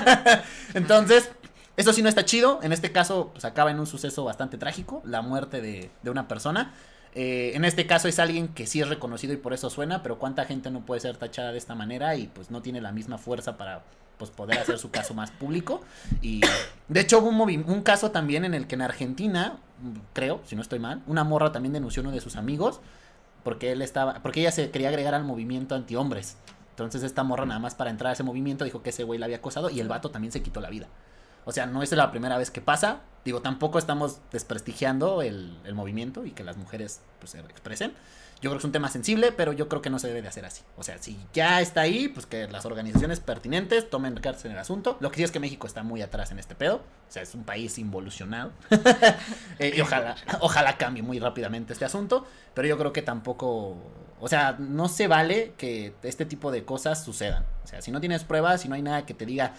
Entonces, eso sí no está chido, en este caso pues acaba en un suceso bastante trágico, la muerte de, de una persona. Eh, en este caso es alguien que sí es reconocido y por eso suena, pero cuánta gente no puede ser tachada de esta manera y pues no tiene la misma fuerza para pues poder hacer su caso más público. Y de hecho hubo un, caso también en el que en Argentina, creo, si no estoy mal, una morra también denunció uno de sus amigos porque él estaba, porque ella se quería agregar al movimiento antihombres. Entonces esta morra nada más para entrar a ese movimiento dijo que ese güey la había acosado y el vato también se quitó la vida. O sea, no es la primera vez que pasa. Digo, tampoco estamos desprestigiando el, el movimiento y que las mujeres pues, se expresen. Yo creo que es un tema sensible, pero yo creo que no se debe de hacer así. O sea, si ya está ahí, pues que las organizaciones pertinentes tomen cartas en el asunto. Lo que sí es que México está muy atrás en este pedo. O sea, es un país involucionado. Eh, y ojalá, ojalá cambie muy rápidamente este asunto. Pero yo creo que tampoco. O sea, no se vale que este tipo de cosas sucedan. O sea, si no tienes pruebas, si no hay nada que te diga,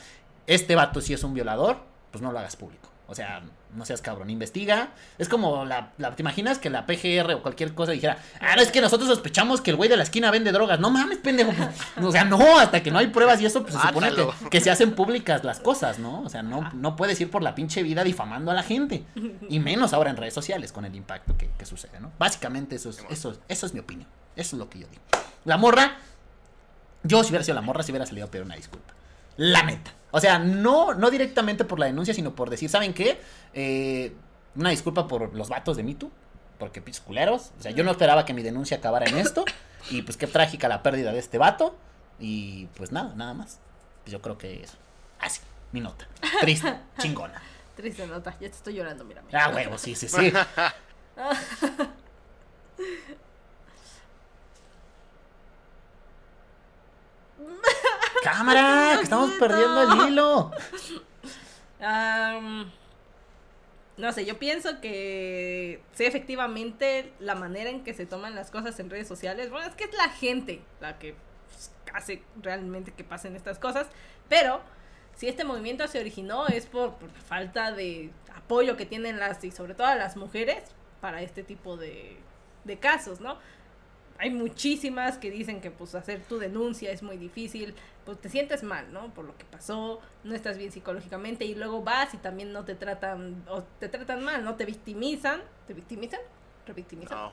este vato sí es un violador, pues no lo hagas público. O sea, no seas cabrón, investiga. Es como la, la- ¿te imaginas que la PGR o cualquier cosa dijera, ah, no, es que nosotros sospechamos que el güey de la esquina vende drogas? No mames, pendejo. o sea, no, hasta que no hay pruebas y eso, pues se supone que, se hacen públicas las cosas, ¿no? O sea, no, no puedes ir por la pinche vida difamando a la gente. Y menos ahora en redes sociales con el impacto que, que sucede, ¿no? Básicamente eso es, eso, eso es mi opinión. Eso es lo que yo digo. La morra, yo si hubiera sido la morra, si hubiera salido a pedir una disculpa. La neta. O sea, no, no directamente por la denuncia, sino por decir, ¿saben qué? Eh, una disculpa por los vatos de MeToo. Porque pinches culeros. O sea, yo no esperaba que mi denuncia acabara en esto. Y pues qué trágica la pérdida de este vato. Y pues nada, nada más. Pues yo creo que eso. Así, mi nota. Triste, chingona. Triste nota, ya te estoy llorando, mírame. Ah, huevo, sí, sí, sí. Cámara, que estamos perdiendo el hilo. Am, no sé, yo pienso que sí, efectivamente, la manera en que se toman las cosas en redes sociales, bueno, es que es la gente la que hace realmente que pasen estas cosas, pero si este movimiento se originó es por, por la falta de apoyo que tienen las, y sobre todo las mujeres, para este tipo de, de casos, ¿no? Hay muchísimas que dicen que pues hacer tu denuncia es muy difícil, pues te sientes mal, ¿no? Por lo que pasó, no estás bien psicológicamente y luego vas y también no te tratan, o te tratan mal, ¿no? Te victimizan, ¿te victimizan? ¿Revictimizan? No.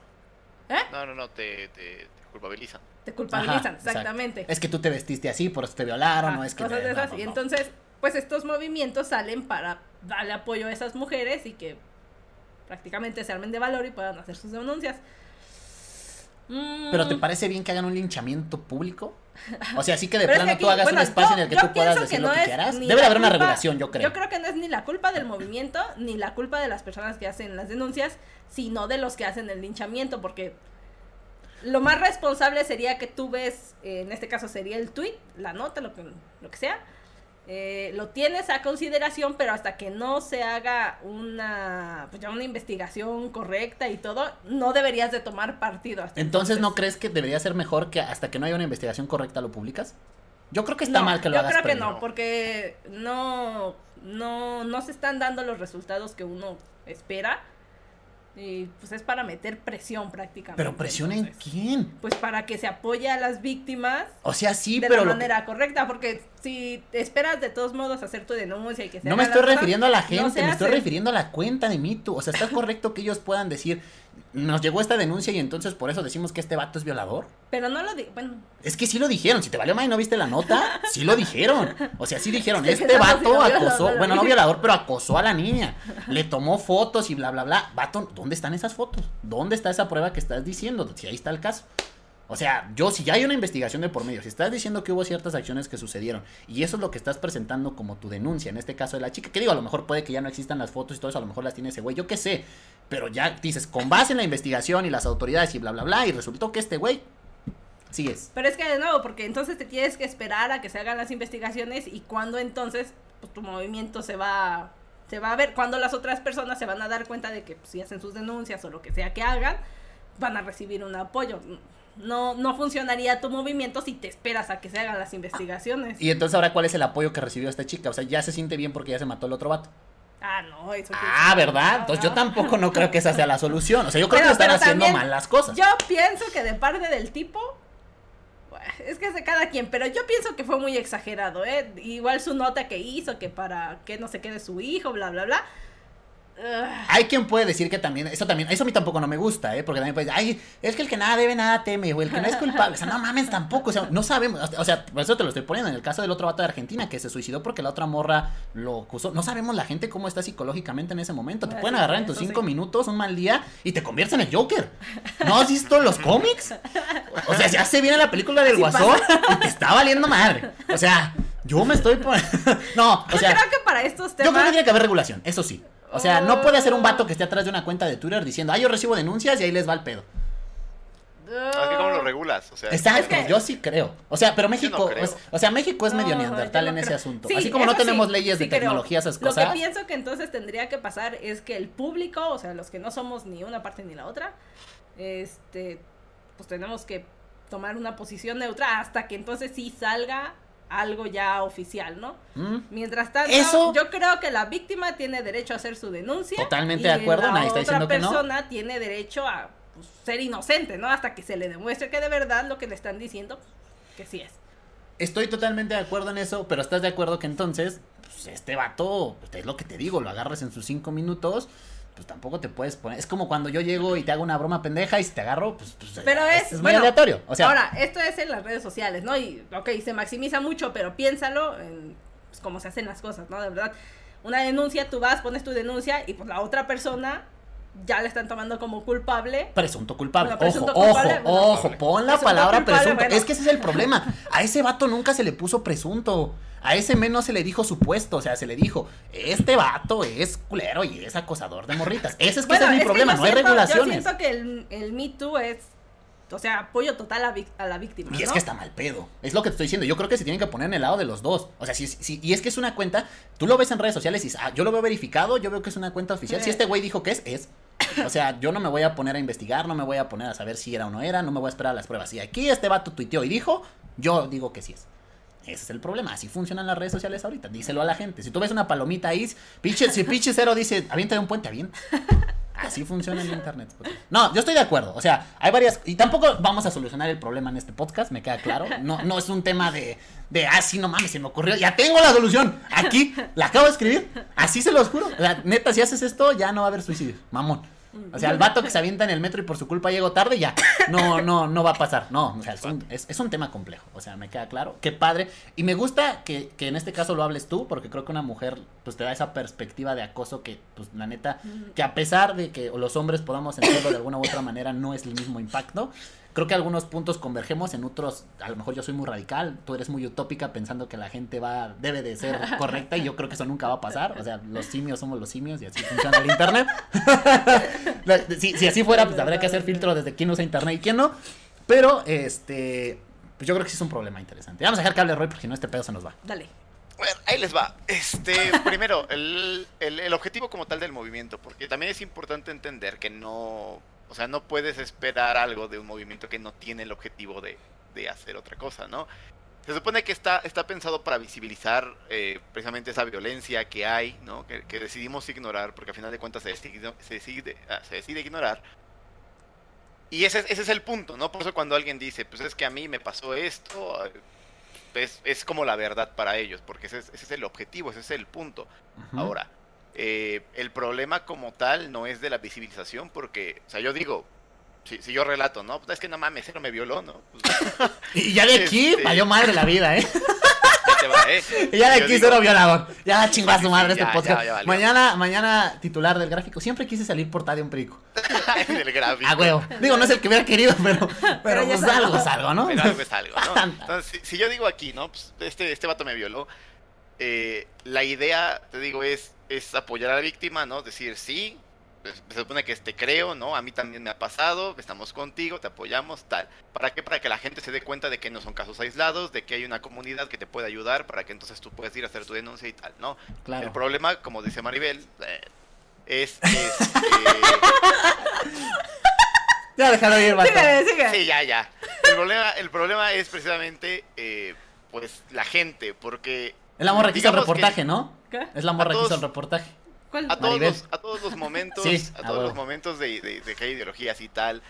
¿Eh? No, no, no, te, te, te culpabilizan. Te culpabilizan, Ajá, exacto. exactamente. Es que tú te vestiste así, por eso te violaron, Ajá, no es que... cosas de esas. no, Y entonces, pues estos movimientos salen para darle apoyo a esas mujeres y que prácticamente se armen de valor y puedan hacer sus denuncias. Mm, ¿Pero te parece bien que hagan un linchamiento público? O sea, así que de Pero es plano tú hagas bueno, un espacio yo- en el que tú puedas decir lo que quieras. Debe haber una regulación, yo creo. Yo creo que no es ni la culpa del movimiento, ni la culpa de las personas que hacen las denuncias, sino de los que hacen el linchamiento, porque lo más responsable sería que tú ves, eh, en este caso sería el tweet, la nota, lo que, lo que sea, eh, lo tienes a consideración, pero hasta que no se haga una, pues ya una investigación correcta y todo, no deberías de tomar partido. Hasta Entonces, ¿no crees que debería ser mejor que hasta que no haya una investigación correcta lo publicas? Yo creo que está No, mal que lo yo hagas creo que no, porque no, no, no se están dando los resultados que uno espera. Y pues es para meter presión prácticamente. Pero presión en quién? Pues para que se apoye a las víctimas O sea, sí, de pero la lo que- manera correcta, porque si esperas de todos modos hacer tu denuncia y que se no me estoy refiriendo a la gente, me estoy refiriendo a la cuenta de MeToo. O sea, ¿está correcto que ellos puedan decir, nos llegó esta denuncia y entonces por eso decimos que este vato es violador? Pero no lo digo, bueno, Es que sí lo dijeron, si te valió más y no viste la nota, sí lo dijeron. O sea, sí dijeron, este vato acosó, bueno, no vi. violador, pero acosó a la niña. Le tomó fotos y bla, bla, bla. Vato, ¿dónde están esas fotos? ¿Dónde está esa prueba que estás diciendo? Si ahí está el caso. O sea, yo, si ya hay una investigación de por medio, si estás diciendo que hubo ciertas acciones que sucedieron y eso es lo que estás presentando como tu denuncia, en este caso de la chica, que digo, a lo mejor puede que ya no existan las fotos y todo eso, a lo mejor las tiene ese güey, yo qué sé, pero ya dices, con base en la investigación y las autoridades y bla, bla, bla, y resultó que este güey Sí es. Pero es que de nuevo, porque entonces te tienes que esperar a que se hagan las investigaciones y cuando entonces pues, tu movimiento se va, se va a ver, cuando las otras personas se van a dar cuenta de que pues, si hacen sus denuncias o lo que sea que hagan, van a recibir un apoyo. No, no funcionaría tu movimiento si te esperas a que se hagan las investigaciones. Y entonces ahora, ¿cuál es el apoyo que recibió esta chica? O sea, ya se siente bien porque ya se mató el otro vato. Ah, no, eso Ah, ¿verdad? Entonces yo tampoco no creo que esa sea la solución. O sea, yo creo que están haciendo mal las cosas. Yo pienso que de parte del tipo, es que es de cada quien, pero yo pienso que fue muy exagerado, ¿eh? Igual su nota que hizo, que para que no se quede su hijo, bla, bla, bla. Hay quien puede decir que también, eso también, eso a mí tampoco no me gusta, ¿eh? Porque también puede decir, ay, es que el que nada debe, nada teme, o el que no es culpable, o sea, no mames tampoco, o sea, no sabemos, o sea, por eso te lo estoy poniendo, en el caso del otro vato de Argentina, que se suicidó porque la otra morra lo acusó, no sabemos la gente cómo está psicológicamente en ese momento, te pueden agarrar en tus cinco minutos, un mal día, y te conviertes en el Joker, ¿no has visto los cómics? O sea, ya se viene la película del Guasón, y te está valiendo madre, o sea... Yo me estoy poniendo... no, o sea... Yo creo que para estos temas... Yo creo que tiene que haber regulación, eso sí. O sea, no puede ser un vato que esté atrás de una cuenta de Twitter diciendo, ah, yo recibo denuncias y ahí les va el pedo. Así como lo regulas, o sea. Exacto, yo sí creo. O sea, pero México, o sea, México es medio neandertal en ese asunto. Así como no tenemos leyes de tecnología, esas cosas. Lo que pienso que entonces tendría que pasar es que el público, o sea, los que no somos ni una parte ni la otra, este, pues tenemos que tomar una posición neutra hasta que entonces sí salga algo ya oficial, ¿no? Mm. Mientras tanto, yo creo que la víctima tiene derecho a hacer su denuncia. Totalmente de acuerdo, nadie está diciendo que no. La persona tiene derecho a pues, ser inocente, ¿no? Hasta que se le demuestre que de verdad lo que le están diciendo, que sí es. Estoy totalmente de acuerdo en eso, pero ¿estás de acuerdo que entonces, pues, este vato, pues, es lo que te digo, lo agarras en sus cinco minutos pues tampoco te puedes poner. Es como cuando yo llego y te hago una broma pendeja y si te agarro, pues, pues pero es, es muy aleatorio. O sea, ahora, esto es en las redes sociales, ¿no? Y, ok, se maximiza mucho, pero piénsalo en pues, cómo se hacen las cosas, ¿no? De verdad, una denuncia, tú vas, pones tu denuncia y pues la otra persona ya le están tomando como culpable. Presunto culpable. ojo, ojo, ojo, pon la palabra presunto. Es que ese es el problema. A ese vato nunca se le puso presunto. A ese men no se le dijo supuesto, o sea, se le dijo, este vato es culero y es acosador de morritas. Ese es que ese es mi problema, no hay regulaciones. Yo siento que el, el Me Too es o sea, apoyo total a, la víctima. Y es que está mal pedo. Es lo que te estoy diciendo. Yo creo que se tienen que poner en el lado de los dos. O sea, si, si y es que es una cuenta, tú lo ves en redes sociales y dices, ah, yo lo veo verificado, yo veo que es una cuenta oficial. Si este güey dijo que es, es. O sea, yo no me voy a poner a investigar, no me voy a poner a saber si era o no era, no me voy a esperar a las pruebas. Si aquí este vato tuiteó y dijo, yo digo que sí es. Ese es el problema. Así funcionan las redes sociales ahorita. Díselo a la gente. Si tú ves una palomita ahí, pinche, si pinche cero dice, avienta de un puente, avienta. Así funciona el internet. No, yo estoy de acuerdo. O sea, hay varias. Y tampoco vamos a solucionar el problema en este podcast, me queda claro. No, no es un tema de, de, ah, no mames, se me ocurrió. Ya tengo la solución. Aquí, la acabo de escribir. Así se los juro. Sea, neta, si haces esto, ya no va a haber suicidio. Mamón. O sea, el vato que se avienta en el metro y por su culpa llegó tarde, ya. No, no, no va a pasar. No, o sea, es un, tema complejo. O sea, me queda claro. Qué padre. Y me gusta que, que, en este caso lo hables tú, porque creo que una mujer, pues te da esa perspectiva de acoso que, pues la neta, que a pesar de que los hombres podamos sentirlo de alguna u otra manera, no es el mismo impacto creo que algunos puntos convergemos, en otros a lo mejor yo soy muy radical, tú eres muy utópica pensando que la gente va debe de ser correcta y yo creo que eso nunca va a pasar, o sea, los simios somos los simios y así funciona el internet. si, así fuera, pues habría que hacer filtro desde quién usa internet y quién no, pero este pues yo creo que sí es un problema interesante. Vamos a dejar que hable Roy porque si no este pedo se nos va. Dale. Bueno, ahí les va. Este, primero, el, el objetivo como tal del movimiento, porque también es importante entender que no o sea, no puedes esperar algo de un movimiento que no tiene el objetivo de, hacer otra cosa, ¿no? Se supone que está, está pensado para visibilizar eh, precisamente esa violencia que hay, ¿no? Que, decidimos ignorar, porque al final de cuentas se decide, se decide, ah, se decide ignorar. Y ese, ese, es el punto, ¿no? Por eso cuando alguien dice, pues es que a mí me pasó esto, es, es como la verdad para ellos, porque ese es, ese es el objetivo, ese es el punto. Ahora, eh, el problema como tal no es de la visibilización, porque, o sea, yo digo, si, si yo relato, ¿no? Pues es que no mames, no me violó, ¿no? Pues, y ya de aquí este... madre la vida, ¿eh? ¿eh? Y ya de aquí cero violador. Ya chingó a su madre este podcast. mañana, mañana titular del gráfico. Siempre quise salir por de un prico. del gráfico. A huevo. Digo, no es el que hubiera querido, pero, pero, pues algo es algo, ¿no? Pero algo es algo, ¿no? Entonces, si, yo digo aquí, ¿no? Pues este, este vato me violó. Eh, la idea, te digo, es es apoyar a la víctima, ¿no? Decir, sí, pues, se supone que te creo, ¿no? A mí también me ha pasado, estamos contigo, te apoyamos, tal. ¿Para qué? Para que la gente se dé cuenta de que no son casos aislados, de que hay una comunidad que te puede ayudar, para que entonces tú puedas ir a hacer tu denuncia y tal, ¿no? Claro. El problema, como dice Maribel, eh, es... es eh, Ya déjalo ir. Sigue, sigue. sí, ya, ya. El problema, el problema es precisamente, eh, pues, la gente, porque... Es la morra que hizo el reportaje, ¿no? ¿Qué? Es la morra que hizo todos- el reportaje. ¿Cuál? A todos, los, a todos los momentos, Sí, a a todos los momentos de, de- de que hay ideologías y tal,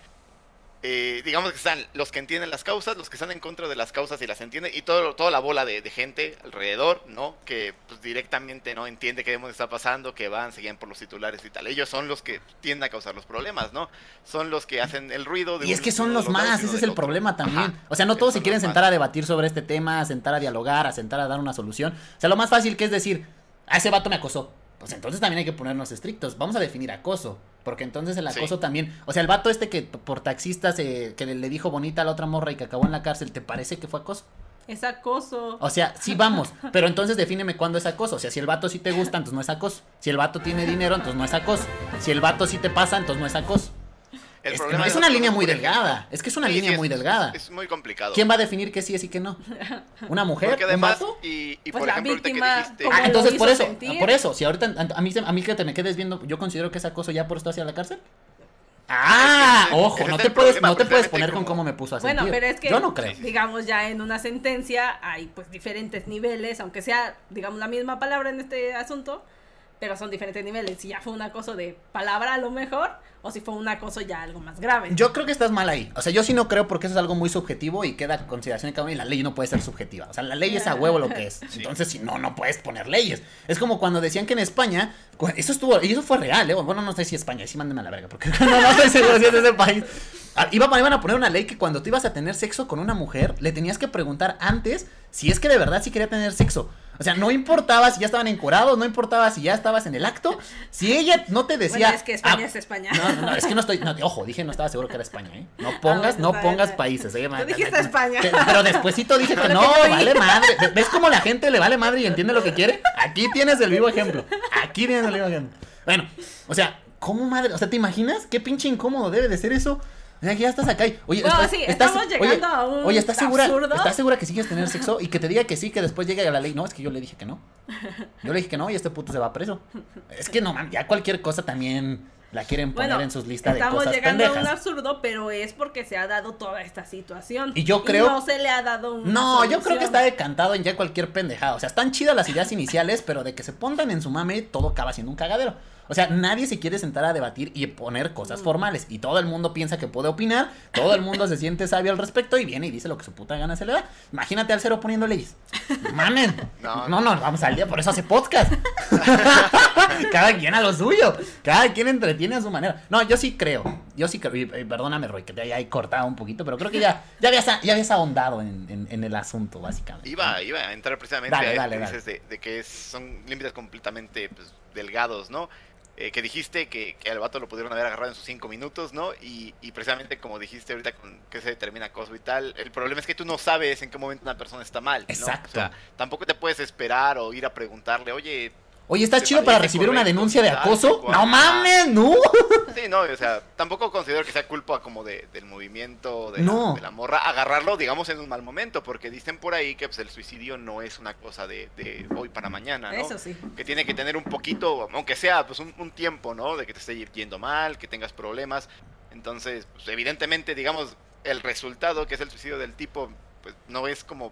eh, digamos que están los que entienden las causas, los que están en contra de las causas y las entienden, y todo, toda la bola de, de gente alrededor, ¿no? Que pues, directamente no entiende qué demonios está pasando, que van, se guían por los titulares y tal. Ellos son los que tienden a causar los problemas, ¿no? Son los que hacen el ruido de Y es que son los más, ese es el otro. problema también. Ajá. O sea, no todos se quieren sentar más. a debatir sobre este tema, a sentar a dialogar, a sentar a dar una solución. O sea, lo más fácil que es decir, a ese vato me acosó. Pues entonces también hay que ponernos estrictos. Vamos a definir acoso. Porque entonces el Sí. acoso también. O sea, el vato este que por taxistas eh, que le, le dijo bonita a la otra morra y que acabó en la cárcel, ¿te parece que fue acoso? Es acoso. O sea, sí vamos, pero entonces defíneme cuándo es acoso. O sea, si el vato sí te gusta, entonces no es acoso. Si el vato tiene dinero, entonces no es acoso. Si el vato sí te pasa, entonces no es acoso. El Es, problema es de una línea muy delgada. Es que es una sí, línea sí, muy delgada. Es muy complicado. ¿Quién va a definir que sí es y que no? ¿Una mujer? Porque ¿Un además, vato? y, y Pues por la ejemplo, víctima, que dijiste... ¿cómo Ah, entonces por eso, sentir? por eso, si ahorita a mí, a mí que te me quedes viendo, yo considero que es acoso ya por esto hacia la cárcel. Ah, Es que ese- ojo, no te puedes, problema, no te puedes poner con cómo me puso a Bueno, sentir. pero es que, Yo no creo. digamos, ya en una sentencia hay pues diferentes niveles, aunque sea, digamos, la misma palabra en este asunto, pero son diferentes niveles. Si ya fue un acoso de palabra a lo mejor, o si fue un acoso ya algo más grave. Yo creo que estás mal ahí. O sea, yo sí no creo porque eso es algo muy subjetivo y queda a consideración de cada uno y la ley no puede ser subjetiva. O sea, la ley es a huevo lo que es. Entonces, si no, no puedes poner leyes. Es como cuando decían que en España, eso estuvo, y eso fue real, ¿eh? Bueno, no sé si España, sí mándenme a la verga, porque no, no estoy seguro si es de ese país. Ah, Iba, iban a poner una ley que cuando tú ibas a tener sexo con una mujer, le tenías que preguntar antes si es que de verdad sí quería tener sexo. O sea, no importaba si ya estaban encorados, no importaba si ya estabas en el acto. Si ella no te decía. Bueno, es que España ah, es España. No, no, no, es que no estoy. no, ojo, dije no estaba seguro que era España, ¿eh? No pongas, bueno, no pongas países. ¿eh? Tú dijiste España. Pero despuésito dije que no, que vale madre. ¿Ves- ¿Ves cómo la gente le vale madre y entiende lo que quiere? Aquí tienes el vivo ejemplo. Aquí tienes el vivo ejemplo. Bueno, o sea, ¿cómo madre? O sea, ¿te imaginas qué pinche incómodo debe de ser eso? O sea, ya estás acá y, oye, Bueno, estás- sí, estás- estamos oye, llegando a un Oye, ¿estás segura? absurdo. ¿Estás segura que sí quieres tener sexo? Y que te diga que sí, que después llegue a la ley. No, es que yo le dije que no. Yo le dije que no y este puto se va preso. Es que no, man, ya cualquier cosa también la quieren poner Bueno, en sus listas de estamos cosas llegando a un absurdo, pero es porque se ha dado toda esta situación. Y yo creo- no se le ha dado una No, yo creo que está decantado en ya cualquier pendejada. O sea, están chidas las ideas iniciales, pero de que se pongan en su mame, todo acaba siendo un cagadero. O sea, nadie se quiere sentar a debatir y poner Mm. cosas formales. Y todo el mundo piensa que puede opinar, todo el mundo se siente sabio al respecto y viene y dice lo que su puta gana se le da. Imagínate al cero poniendo leyes. Mamen. No, No, no, vamos al día, por eso hace podcast. Cada quien a lo suyo. Cada quien entretiene a su manera. No, yo sí creo. Yo sí creo. Y, y perdóname, Roy, que te haya cortado un poquito, pero creo que ya, ya, habías, ya habías ahondado en, en- en el asunto, básicamente. Iba, iba a entrar precisamente Dale, a dale, que dale. de, de que son límites completamente pues, delgados, ¿no? Eh, que dijiste que, que al vato lo pudieron haber agarrado en sus cinco minutos, ¿no? Y, y precisamente como dijiste ahorita con que se determina acoso y tal, el problema es que tú no sabes en qué momento una persona está mal, ¿no? Exacto. O sea, tampoco te puedes esperar o ir a preguntarle, oye, Oye, ¿estás ¿Te chido para recibir una denuncia de acoso? cual. No mames, no. Sí, no, o sea, tampoco considero que sea culpa como de, del movimiento de, No. la, de la morra agarrarlo, digamos, en un mal momento, porque dicen por ahí que pues, el suicidio no es una cosa de, de hoy para mañana, ¿no? Eso sí. Que tiene que tener un poquito, aunque sea pues un, un tiempo, ¿no? De que te esté yendo mal, que tengas problemas. Entonces, pues, evidentemente, digamos, el resultado, que es el suicidio del tipo, pues no es como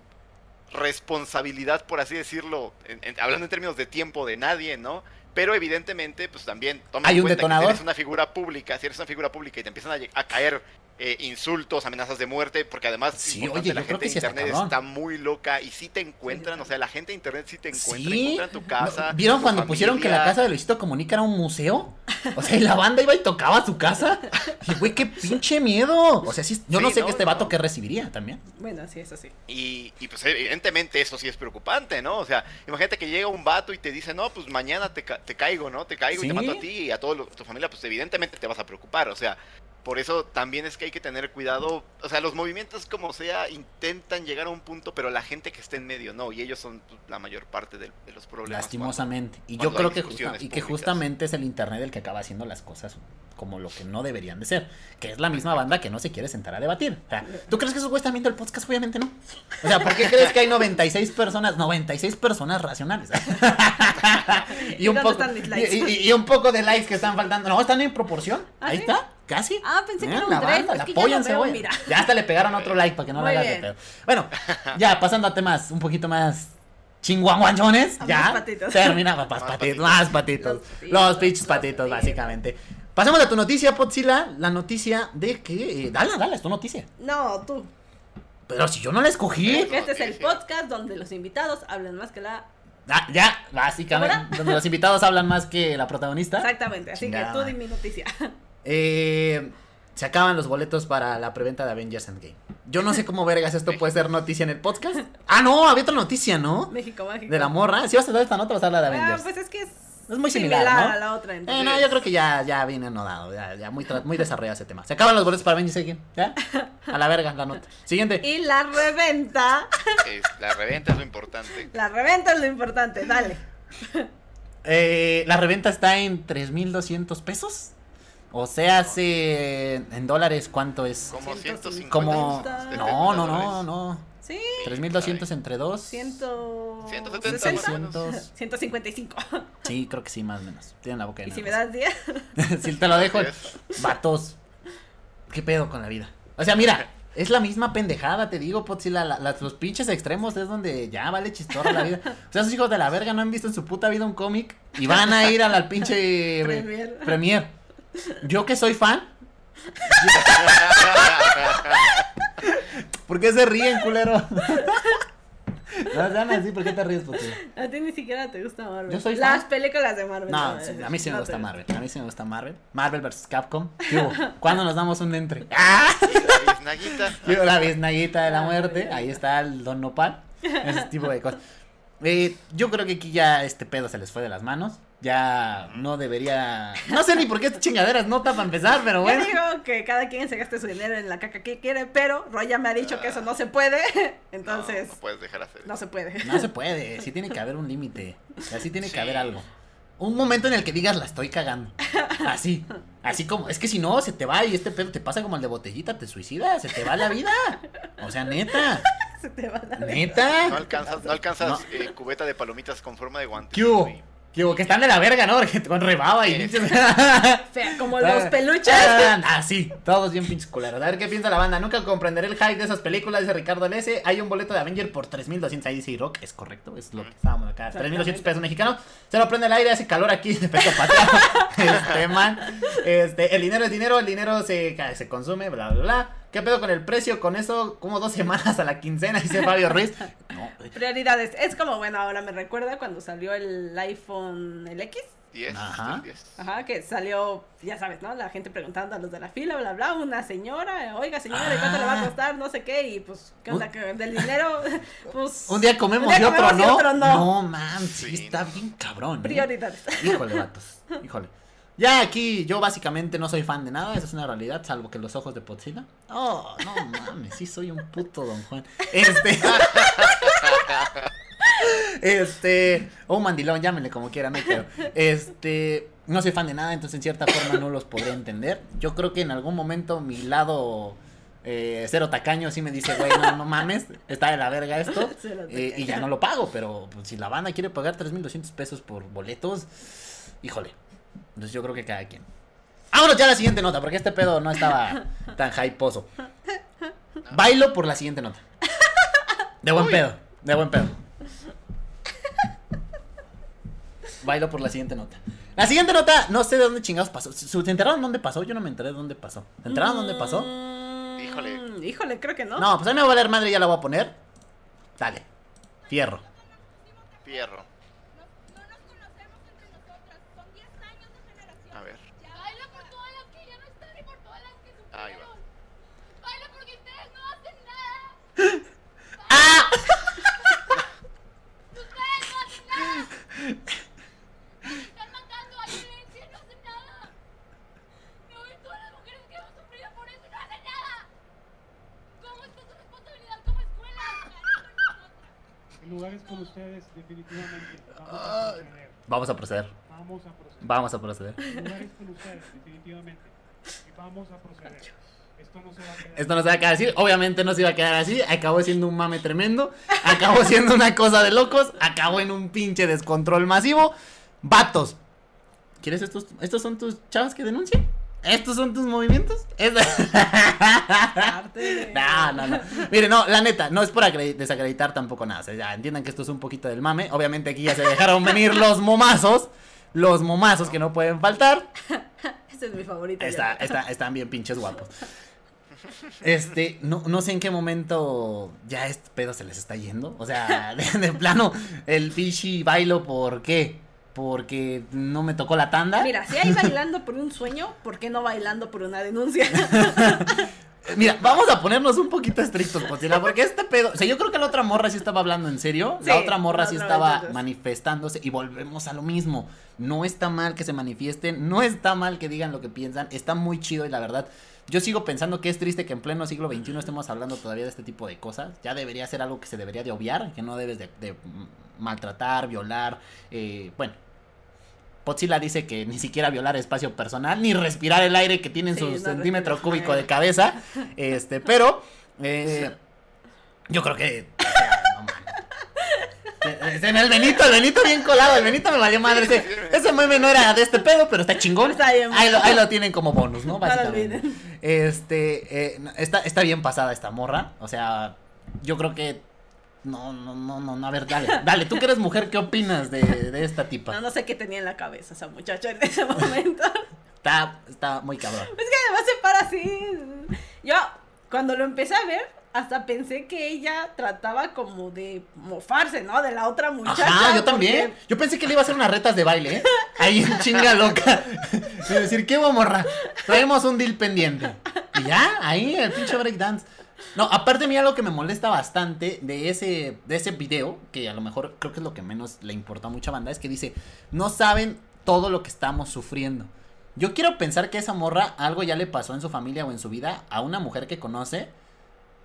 responsabilidad, por así decirlo, en- en- hablando en términos de tiempo de nadie, ¿no? Pero evidentemente, pues también toma ¿Hay en un cuenta detonador? que si eres una figura pública, si eres una figura pública y te empiezan a caer eh, insultos, amenazas de muerte, porque además Sí, oye, la gente de internet está muy loca y sí te encuentran, o sea, la gente de internet sí te encuentra, Sí. encuentran tu casa. ¿Vieron tu cuando pusieron que la casa de Luisito Comunica era un museo? O sea, y la banda iba y tocaba su casa. Y güey, qué pinche miedo. O sea, sí, yo no sé no, que este vato no. que recibiría también. Bueno, sí, eso sí. Y, y, pues evidentemente eso sí es preocupante, ¿no? O sea, imagínate que llega un vato y te dice, no, pues mañana te, ca- te caigo, ¿no? Te caigo y te mato a ti y a toda tu familia, pues evidentemente te vas a preocupar, o sea, por eso también es que hay que tener cuidado. O sea, los movimientos como sea intentan llegar a un punto, pero la gente que está en medio no, y ellos son pues, la mayor parte de, de los problemas. Lastimosamente. Y yo creo que, justa- y que justamente es el internet el que acaba haciendo las cosas como lo que no deberían de ser. Que es la misma banda que no se quiere sentar a debatir. O sea, ¿tú crees que esos güeyes están viendo el podcast? Obviamente no. O sea, ¿por qué crees que hay 96 personas, 96 personas racionales? ¿Y mis likes? y- y- y un poco de likes que están faltando. No, están en proporción. ¿Ah, Ahí sí? está. Casi. Ah, pensé que era un banda, es la ya veo, güey. mira. Ya hasta le pegaron otro like para que no Muy la hagas de pedo. Bueno, ya pasando a temas un poquito más chinguanguanchones, ya más patitos. termina más Más patitos, patitos. más patitos, Los pinches patitos. básicamente. Pasemos a tu noticia, Potzilla, la noticia de que, eh, dale, dale, es tu noticia. No, tú. Pero si yo no la escogí, este es el podcast donde los invitados hablan más que la. Ah, ya, básicamente, donde los invitados hablan más que la protagonista. Exactamente, así Chingada que tú di mi noticia. Eh, se acaban los boletos para la preventa de Avengers Endgame. Yo no sé cómo vergas esto puede ser noticia en el podcast. Ah, no, había otra noticia, ¿no? México Mágico. De la morra. Si vas a dar esta nota, vas a hablar de Ah, Avengers. pues es que es. Es muy similar, ¿no? a la otra. Eh, entonces. no, yo creo que ya, ya viene anodado, ya, ya muy, muy desarrollado ese tema. Se acaban los boletos para Avengers Endgame, ¿ya? A la verga, la nota. Siguiente. Y la reventa. Es- la reventa es lo importante. La reventa es lo importante, dale. Eh, la reventa está en 3.200 pesos. O sea, hace en dólares, ¿cuánto es? Como 150. 150. Como... 70 No, no, no, no. Sí. 3.200 entre dos. Ciento... 170 ¿sesenta? más o menos. 600. 155. Sí, creo que sí, más o menos. Tienen la boca Y si me das 10, cosas. si te lo dejo, vatos. ¿Qué pedo con la vida? O sea, mira, es la misma pendejada, te digo, Potsi, la, la- las- los pinches extremos es donde ya vale chistorra la vida. O sea, esos hijos de la verga no han visto en su puta vida un cómic y van a ir al, al pinche Premier. premier. Yo que soy fan. ¿Por qué se ríen, culero? No así, ¿por qué te ríes, a ti ni siquiera te gusta Marvel. Yo soy Las películas de Marvel. No, sí, a mí sí me No gusta te- Marvel. A mí sí me gusta Marvel. Marvel vs. Capcom. ¿Qué hubo? ¿Cuándo nos damos un entre? ¡Ah! La biznaguita. ¿Qué hubo? La biznaguita de la muerte. Ahí está el Don Nopal. Ese tipo de cosas. Eh, yo creo que aquí ya este pedo se les fue de las manos. Ya no debería. No sé ni por qué esta chingadera es nota para empezar, pero Yo bueno. digo que cada quien se gaste su dinero en la caca que quiere, pero Roy ya me ha dicho que eso no se puede. Entonces, No, no puedes dejar hacer. no, se puede. No se puede. Sí tiene que haber un límite. Así tiene que haber algo. Un momento en el que digas la estoy cagando. Así. Así como. Es que si no, se te va y este pedo te pasa como el de botellita, te suicida, se te va la vida. O sea, neta. Se te va la Neta. No alcanzas, no alcanzas No. eh, cubeta de palomitas con forma de guantes. ¿Qué hubo? Güey. ¿Qué hubo? Que están de la verga, ¿no? Porque con rebaba y fea, como los peluches. Ah, sí, todos bien pinches culeros. A ver qué piensa la banda. Nunca comprenderé el hype de esas películas, dice Ricardo L.S. Hay un boleto de Avenger por 3200. Ahí dice Rock, es correcto, es lo que estábamos acá. 3200 pesos mexicanos. Se lo prende el aire, hace calor aquí, de pecho pateado. Este man. Este, el dinero es dinero, el dinero se, se consume, bla, bla, bla. ¿Qué pedo con el precio? Con eso, como dos semanas a la quincena, dice Fabio Ruiz. No, Prioridades. Es como, bueno, ahora me recuerda cuando salió el iPhone, el X. 10. Ajá. el 10. Ajá, que salió, ya sabes, ¿no? La gente preguntando a los de la fila, bla, bla, una señora, oiga, señora, ¿de cuánto le va a costar? No sé qué, y pues, ¿qué onda? que Del dinero, pues... Un día comemos un día y otro y no. otro no. No, man, sí, Sí, está bien cabrón. ¿eh? Prioridades. Híjole, vatos. Híjole. Ya aquí yo básicamente no soy fan de nada, eso es una realidad, salvo que los ojos de Podzilla. Oh, no mames, sí soy un puto Don Juan. Este. este. O un mandilón, llámenle como quieran, no creo. Este. No soy fan de nada, entonces en cierta forma no los podré entender. Yo creo que en algún momento mi lado. eh, cero tacaño sí me dice, güey, no, no mames, está de la verga esto. Eh, y ya no lo pago, pero pues, si la banda quiere pagar 3.200 pesos por boletos, híjole. Entonces yo creo que cada quien. Vámonos ya a la siguiente nota, porque este pedo no estaba tan hyposo. Bailo por la siguiente nota. De buen Uy. pedo, de buen pedo. Bailo por la siguiente nota. La siguiente nota, no sé de dónde chingados pasó. ¿Se enteraron dónde pasó? Yo no me enteré de dónde pasó. ¿Se enteraron dónde pasó? Mm, Híjole. Híjole, creo que no. No, pues a mí me va a valer madre, ya la voy a poner. Dale. Fierro. Fierro. Ustedes, definitivamente. Vamos Ah. a proceder. Vamos a proceder. Vamos a proceder. Vamos a proceder. El lugar es con ustedes, definitivamente. Y vamos a proceder. Esto no se va a quedar. Esto no se va a quedar así. Obviamente no se iba a quedar así. Acabó siendo un mame tremendo. Acabó siendo una cosa de locos. Acabó en un pinche descontrol masivo. Vatos. ¿Quieres estos? ¿Estos son tus chavas que denuncian? ¿Estos son tus movimientos? Es- No, no, no. Mire, no, la neta, no es por acre- desacreditar tampoco nada. O sea, ya entiendan que esto es un poquito del mame. Obviamente aquí ya se dejaron venir los momazos. Los momazos que no pueden faltar. Ese es mi favorito. Está, ya. está, están bien pinches guapos. Este, no, no sé en qué momento ya este pedo se les está yendo. O sea, de, de plano, el pichi bailo, ¿por qué? Porque no me tocó la tanda. Mira, si hay bailando por un sueño, ¿por qué no bailando por una denuncia? Mira, vamos a ponernos un poquito estrictos, Pochila, porque este pedo. O sea, yo creo que la otra morra sí estaba hablando en serio. la otra morra la sí otra estaba entonces. manifestándose. Y volvemos a lo mismo. No está mal que se manifiesten. No está mal que digan lo que piensan. Está muy chido y la verdad. Yo sigo pensando que es triste que en pleno siglo XXI estemos hablando todavía de este tipo de cosas. Ya debería ser algo que se debería de obviar, que no debes de, de, maltratar, violar. eh, bueno, Potzilla dice que ni siquiera violar espacio personal, ni respirar el aire que tiene en Sí, su no centímetro cúbico de cabeza. Este, pero eh, yo creo que. o sea, no el Benito, el Benito bien colado, el Benito me valió madre. Ese, ese meme no era de este pedo, pero está chingón. Está bien. Ahí lo, ahí lo tienen como bonus, ¿no? Básicamente. Este, eh, está, está bien pasada esta morra. O sea, yo creo que. No, no, no, no, no, a ver, dale, dale, tú que eres mujer, ¿qué opinas de, de esta tipa? No, no sé qué tenía en la cabeza esa muchacha en ese momento. Está, está muy cabrón. Es que además se para así. Yo, cuando lo empecé a ver, hasta pensé que ella trataba como de mofarse, ¿no? De la otra muchacha. Ajá, yo porque- también. Yo pensé que le iba a hacer unas retas de baile, ¿eh? Ahí en chinga loca. Y decir, ¿qué morra? Traemos un deal pendiente. Y ya, ahí el pinche breakdance. No, aparte mira lo que me molesta bastante de ese, de ese video, que a lo mejor creo que es lo que menos le importa a mucha banda, es que dice, no saben todo lo que estamos sufriendo. Yo quiero pensar que esa morra algo ya le pasó en su familia o en su vida a una mujer que conoce,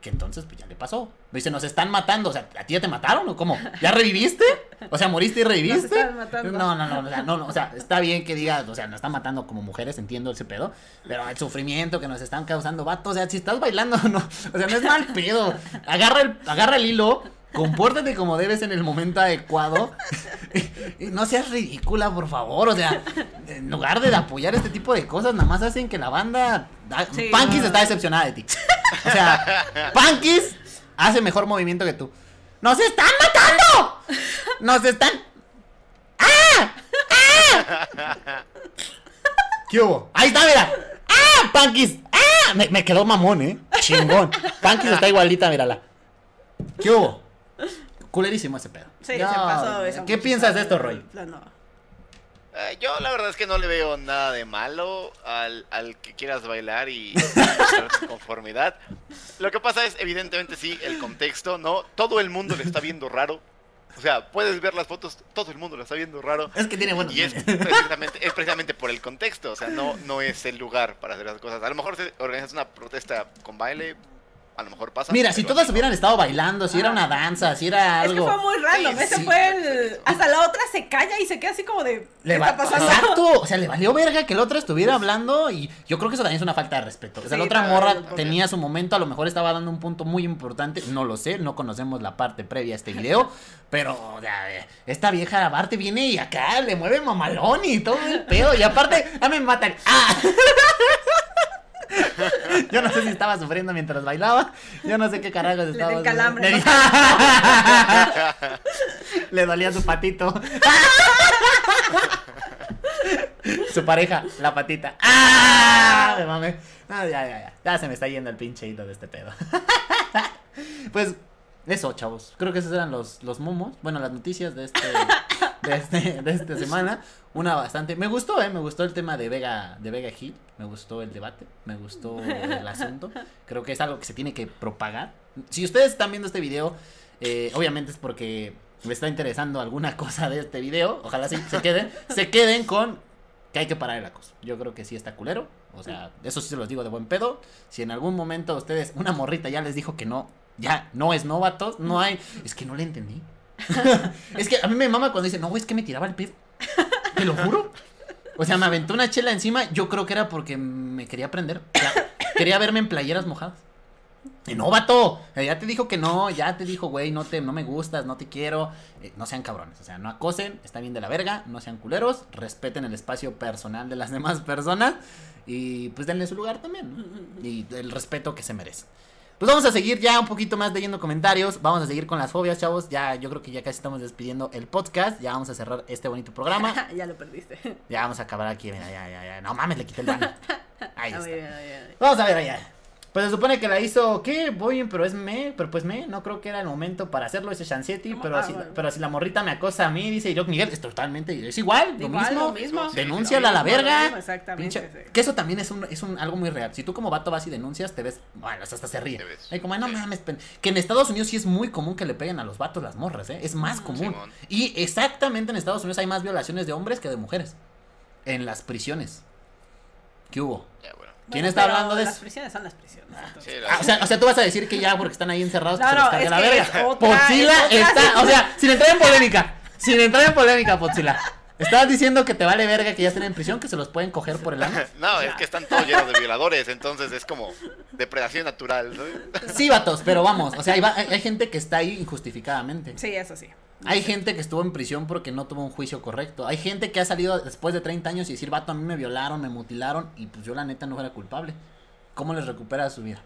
que entonces pues ya le pasó. Dice, nos están matando, o sea, ¿a ti ya te mataron o cómo? ¿Ya reviviste? O sea, ¿moriste y reviviste? Nos están matando. No, no, no, o sea, no, no, o sea, está bien que digas, o sea, nos están matando como mujeres, entiendo ese pedo, pero el sufrimiento que nos están causando, vato, o sea, si estás bailando, no, o sea, no es mal pedo. Agarra el, agarra el hilo, compórtate como debes en el momento adecuado no seas ridícula, por favor, o sea, en lugar de apoyar este tipo de cosas, nada más hacen que la banda, da- Sí. Punkis está decepcionada de ti. O sea, Punkis hace mejor movimiento que tú. ¡Nos están matando! ¡Nos están! ¡Ah! ¡Ah! ¿Qué hubo? Ahí está, mira. ¡Ah! Punkis. ¡Ah! Me, me quedó mamón, ¿eh? Chingón. Punkis está igualita, mírala. ¿Qué hubo? Culerísimo ese pedo. Sí, No, se pasó esa ¿Qué piensas de esto, Roy? plano. Eh, yo la verdad es que no le veo nada de malo al, al que quieras bailar y tu conformidad. Lo que pasa es, evidentemente sí, el contexto, ¿no? Todo el mundo le está viendo raro. O sea, puedes ver las fotos, todo el mundo lo está viendo raro. Es que tiene buenos Y es precisamente, es precisamente por el contexto, o sea, no, no es el lugar para hacer las cosas. A lo mejor se organizas una protesta con baile, a lo mejor pasa. Mira, si todas no. hubieran estado bailando, si era una danza, si era Es que algo. fue muy random. Sí, Ese sí. fue el. Hasta la otra se calla y se queda así como de. ¿Qué Le va- está pasando? Exacto, o sea, le valió verga que el otro estuviera hablando y yo creo que eso también es una falta de respeto. O sea, la otra morra tenía su momento, a lo mejor estaba dando un punto muy importante, no lo sé, no conocemos la parte previa a este video, pero o sea, esta vieja aparte viene y acá le mueve mamalón y todo el pedo y aparte, a mí me matan. ¡Ah! Yo no sé si estaba sufriendo mientras bailaba. Yo no sé qué carajos estaba. calambre, Le. Le dolía su patito. Su pareja, la patita. ¡Ah! Me mamé. Ah, ya, ya, ya. Ya se me está yendo el pinche hilo de este pedo. Pues, eso, chavos. Creo que esos eran los, los momos. Bueno, las noticias de este, de este, de esta semana. Una bastante. Me gustó, eh. Me gustó el tema de Vega, de Vega Hill. Me gustó el debate. Me gustó el asunto. Creo que es algo que se tiene que propagar. Si ustedes están viendo este video, eh, obviamente es porque me está interesando alguna cosa de este video. Ojalá sí se queden. se queden con que hay que parar el acoso. Yo creo que sí está culero. O sea, eso sí se los digo de buen pedo. Si en algún momento ustedes, una morrita ya les dijo que no, ya no es novatos, no hay. Es que no le entendí. es que a mí me mama cuando dice, no, güey, es que me tiraba el pedo. Te lo juro. O sea, me aventó una chela encima. Yo creo que era porque me quería prender. Sea, quería verme en playeras mojadas. Y no, vato. eh, Ya te dijo que no. Ya te dijo, güey, no, te, no me gustas, no te quiero. Eh, no sean cabrones. O sea, no acosen. Está bien de la verga. No sean culeros. Respeten el espacio personal de las demás personas. Y pues denle su lugar también. ¿no? Y el respeto que se merece. Pues vamos a seguir ya un poquito más leyendo comentarios. Vamos a seguir con las fobias, chavos. Ya, yo creo que ya casi estamos despidiendo el podcast. Ya vamos a cerrar este bonito programa. ya lo perdiste. Ya vamos a acabar aquí. Mira, ya, ya, ya. No mames, le quité el baño. Ahí A está. Vamos a ver allá. Pues se supone que la hizo, ¿qué? Voy, pero es me, pero pues me, no creo que era el momento para hacerlo ese Chancetti, ¿Cómo? pero, Ah, si, bueno. pero si la morrita me acosa a mí, dice Iroc Miguel, es totalmente, es igual, lo Igual, mismo, lo mismo. Sí, denúnciala a la mismo, verga. mismo, Exactamente. Sí. que eso también es un, es un algo muy real. Si tú como vato vas y denuncias, te ves, bueno, hasta se ríe. Te ves. Ay, como, no Sí. mames, pen-". que en Estados Unidos sí es muy común que le peguen a los vatos las morras, ¿eh? Es más común. Simón. Y exactamente en Estados Unidos hay más violaciones de hombres que de mujeres. En las prisiones. ¿Qué hubo? ¿Quién Bueno, está pero hablando de Las eso? prisiones son las prisiones. Sí, Ah, o, sea, o sea, tú vas a decir que ya porque están ahí encerrados No, se les no, es la que verga. es otra- Potzila es otra está, o sea, sin entrar en polémica, sin entrar en polémica, Potzila. Estabas diciendo que te vale verga que ya estén en prisión, que se los pueden coger por el ano. No, es que están todos llenos de violadores, entonces es como depredación natural. ¿no? Sí, vatos, pero vamos, o sea, hay- hay gente que está ahí injustificadamente. Sí, eso sí. Hay gente que estuvo en prisión porque no tuvo un juicio correcto. Hay gente que ha salido después de 30 años y decir, vato, a mí me violaron, me mutilaron y pues yo la neta no era culpable. ¿Cómo les recupera su vida?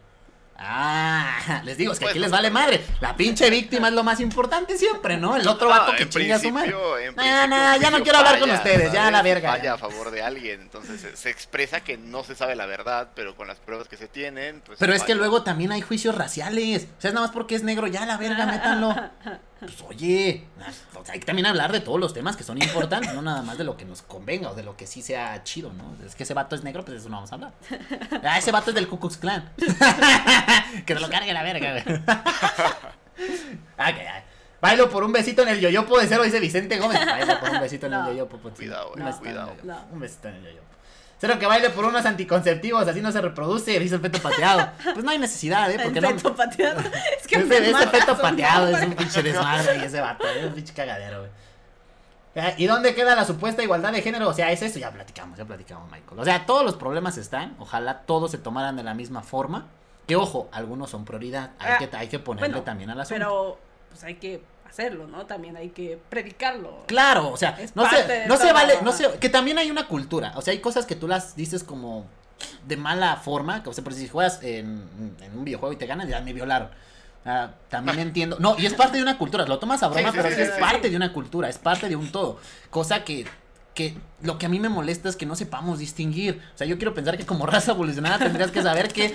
Ah, les digo, es que aquí les vale madre. La pinche víctima es lo más importante siempre, ¿no? El otro vato que chinga a su madre. No, no, ya no quiero hablar con ustedes, ya la verga. Falla a favor de alguien, entonces se, se expresa que no se sabe la verdad, pero con las pruebas que se tienen, pues Pero es que luego también hay juicios raciales. O sea, es nada más porque es negro, ya la verga, métanlo. Pues oye, o sea, hay que también hablar de todos los temas que son importantes, no nada más de lo que nos convenga o de lo que sí sea chido, ¿no? Es que ese vato es negro, pues eso no vamos a hablar. Ah, ese vato es del Ku Klux Klan. que se lo cargue la verga, güey. Ok, ya. Bailo por un besito en el yoyopo de cero, dice Vicente Gómez. Bailo por un besito en el yoyopo, pues. Cuidado, Un eh. Un besito en el yoyopo. Cero que baile por unos anticonceptivos, así no se reproduce, dice el feto pateado. Pues no hay necesidad, ¿eh? Porque El no. feto pateado. Es que Ese, ese feto pateado es un pinche desmadre y ese vato, es un pinche cagadero, güey. Eh, ¿Y dónde queda la supuesta igualdad de género? O sea, es eso, ya platicamos, ya platicamos, Michael. O sea, todos los problemas están, ojalá todos se tomaran de la misma forma. Que ojo, algunos son prioridad, hay, Ah, que, hay que ponerle Bueno, también al asunto. Pero pues hay que hacerlo, ¿no? También hay que predicarlo. Claro, o sea, Es no se, no se vale, no se, que también hay una cultura, o sea, hay cosas que tú las dices como de mala forma, que o sea, por si juegas en, en un videojuego y te ganan, ya me violaron. Ah, también entiendo, no, y es parte de una cultura, lo tomas a broma, Sí, sí, pero sí, es sí. parte de una cultura, es parte de un todo, cosa que que lo que a mí me molesta es que no sepamos distinguir. O sea, yo quiero pensar que como raza evolucionada tendrías que saber que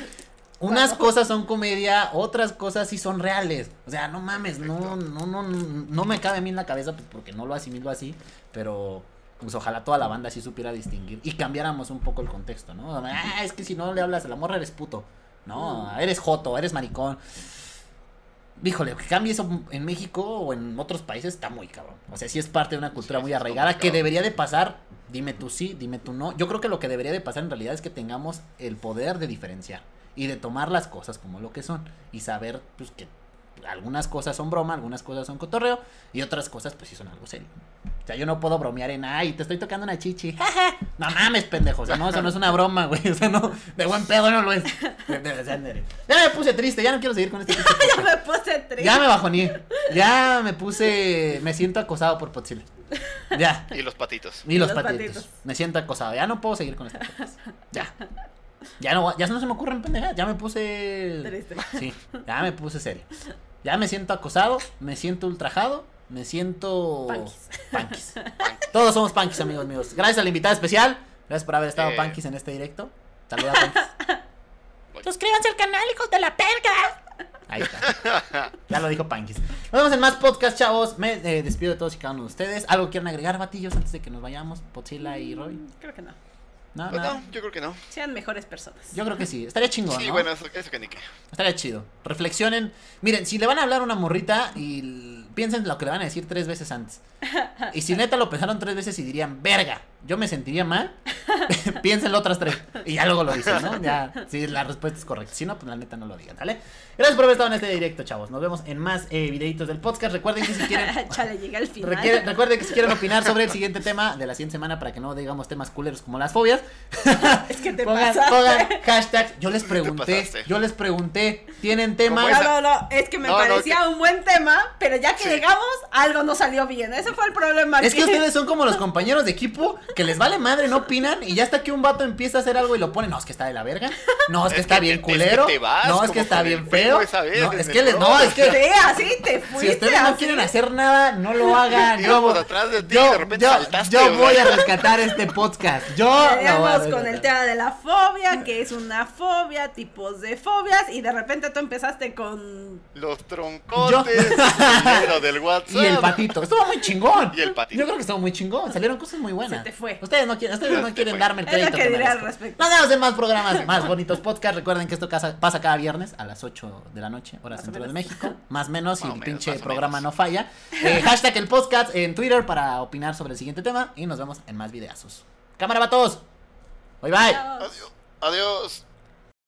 unas cosas son comedia, otras cosas sí son reales. O sea, no mames, no, no, no, no me cabe a mí en la cabeza pues, porque no lo asimilo así, pero pues ojalá toda la banda sí supiera distinguir y cambiáramos un poco el contexto, ¿no? Ah, es que si no le hablas a la morra eres puto. No, eres joto, eres maricón. Híjole, que cambie eso en México o en otros países está muy cabrón. O sea, sí es parte de una cultura Sí, muy arraigada que debería de pasar. Dime tú sí, dime tú no. Yo creo que lo que debería de pasar en realidad es que tengamos el poder de diferenciar y de tomar las cosas como lo que son y saber pues que algunas cosas son broma, algunas cosas son cotorreo y otras cosas pues sí son algo serio. O sea, yo no puedo bromear en, ay, te estoy tocando una chichi. jaja". No mames, pendejo. O sea, no, eso no es una broma, güey. O sea, no, de buen pedo no lo es. Ya me puse triste, ya no quiero seguir con este Ya me puse triste. Ya me bajoné. Ya me puse. Me siento acosado por Potzil. Ya. Y los patitos. Y los, Los patitos. patitos. Me siento acosado. Ya no puedo seguir con este podcast. Ya. Ya no, ya no se me ocurren pendejadas. Ya me puse. Triste. Sí, ya me puse serio. Ya me siento acosado, me siento ultrajado, me siento. Punkis. Todos somos punkis, amigos míos. Gracias a la invitada especial. Gracias por haber estado Eh. punkis en este directo. Saluda punkis. Suscríbanse al canal, hijos de la perga. Ahí está. Ya lo dijo Punkis. Nos vemos en más podcast, chavos. Me eh, despido de todos y cada uno de ustedes. ¿Algo quieren agregar, batillos, antes de que nos vayamos? Potzilla y Roy. Creo que no. No, Pues no. yo creo que no. Sean mejores personas. Yo creo que sí. Estaría chingón, Sí, ¿no? bueno, eso, eso que ni qué. Estaría chido. Reflexionen. Miren, si le van a hablar a una morrita y piensen lo que le van a decir tres veces antes. Y si neta lo pensaron tres veces y dirían, verga, yo me sentiría mal, piénsenlo otras tres. Y ya luego lo dicen, ¿no? Ya, si la respuesta es correcta. Si no, pues la neta no lo digan, ¿vale? Gracias por haber estado en este directo, chavos. Nos vemos en más eh, videitos del podcast. Recuerden que si quieren... Chale, llega al final. Requiere- recuerden que si quieren opinar sobre el siguiente tema de la siguiente semana para que no digamos temas culeros como las fobias, Es que te pongan, pasaste. pongan hashtag. Yo les pregunté, yo les pregunté, ¿tienen tema? ¿Cómo No, no, no, es que me No, no, parecía un buen tema, pero ya que Sí. llegamos, algo no salió bien. Ese fue el problema. Es que ustedes son como los compañeros de equipo que les vale madre, no opinan y ya hasta que un vato empieza a hacer algo y lo pone, no, es que está de la verga, no, es que Es está que bien te- es que culero, te vas no, es que está bien feo, esa vez no, es que les, no, es que Sí, así te fuiste. si ustedes no quieren hacer nada, no lo hagan. Yo, atrás de ti y yo, de repente yo- saltaste, voy a rescatar este podcast. Yo lo voy a Veníamos con rescatar. el tema de la fobia, que es una fobia, tipos de fobias, y de repente tú empezaste con... Los troncotes, del WhatsApp. Y el patito. Estuvo muy chingón. Y el patito. Yo creo que estuvo muy chingón. Salieron cosas muy buenas. Se te fue. Ustedes no quieren, ustedes no quieren fue. darme el Es lo crédito. que diré al respecto. Nos vemos en más programas, más bonitos podcasts. Recuerden que esto casa- pasa cada viernes a las 8 de la noche, hora Más centro de. México. Más o menos, o el menos, pinche programa menos. no falla. Eh, hashtag el podcast en Twitter para opinar sobre el siguiente tema. Y nos vemos en más videazos. Cámara, vatos. Bye bye. Adiós.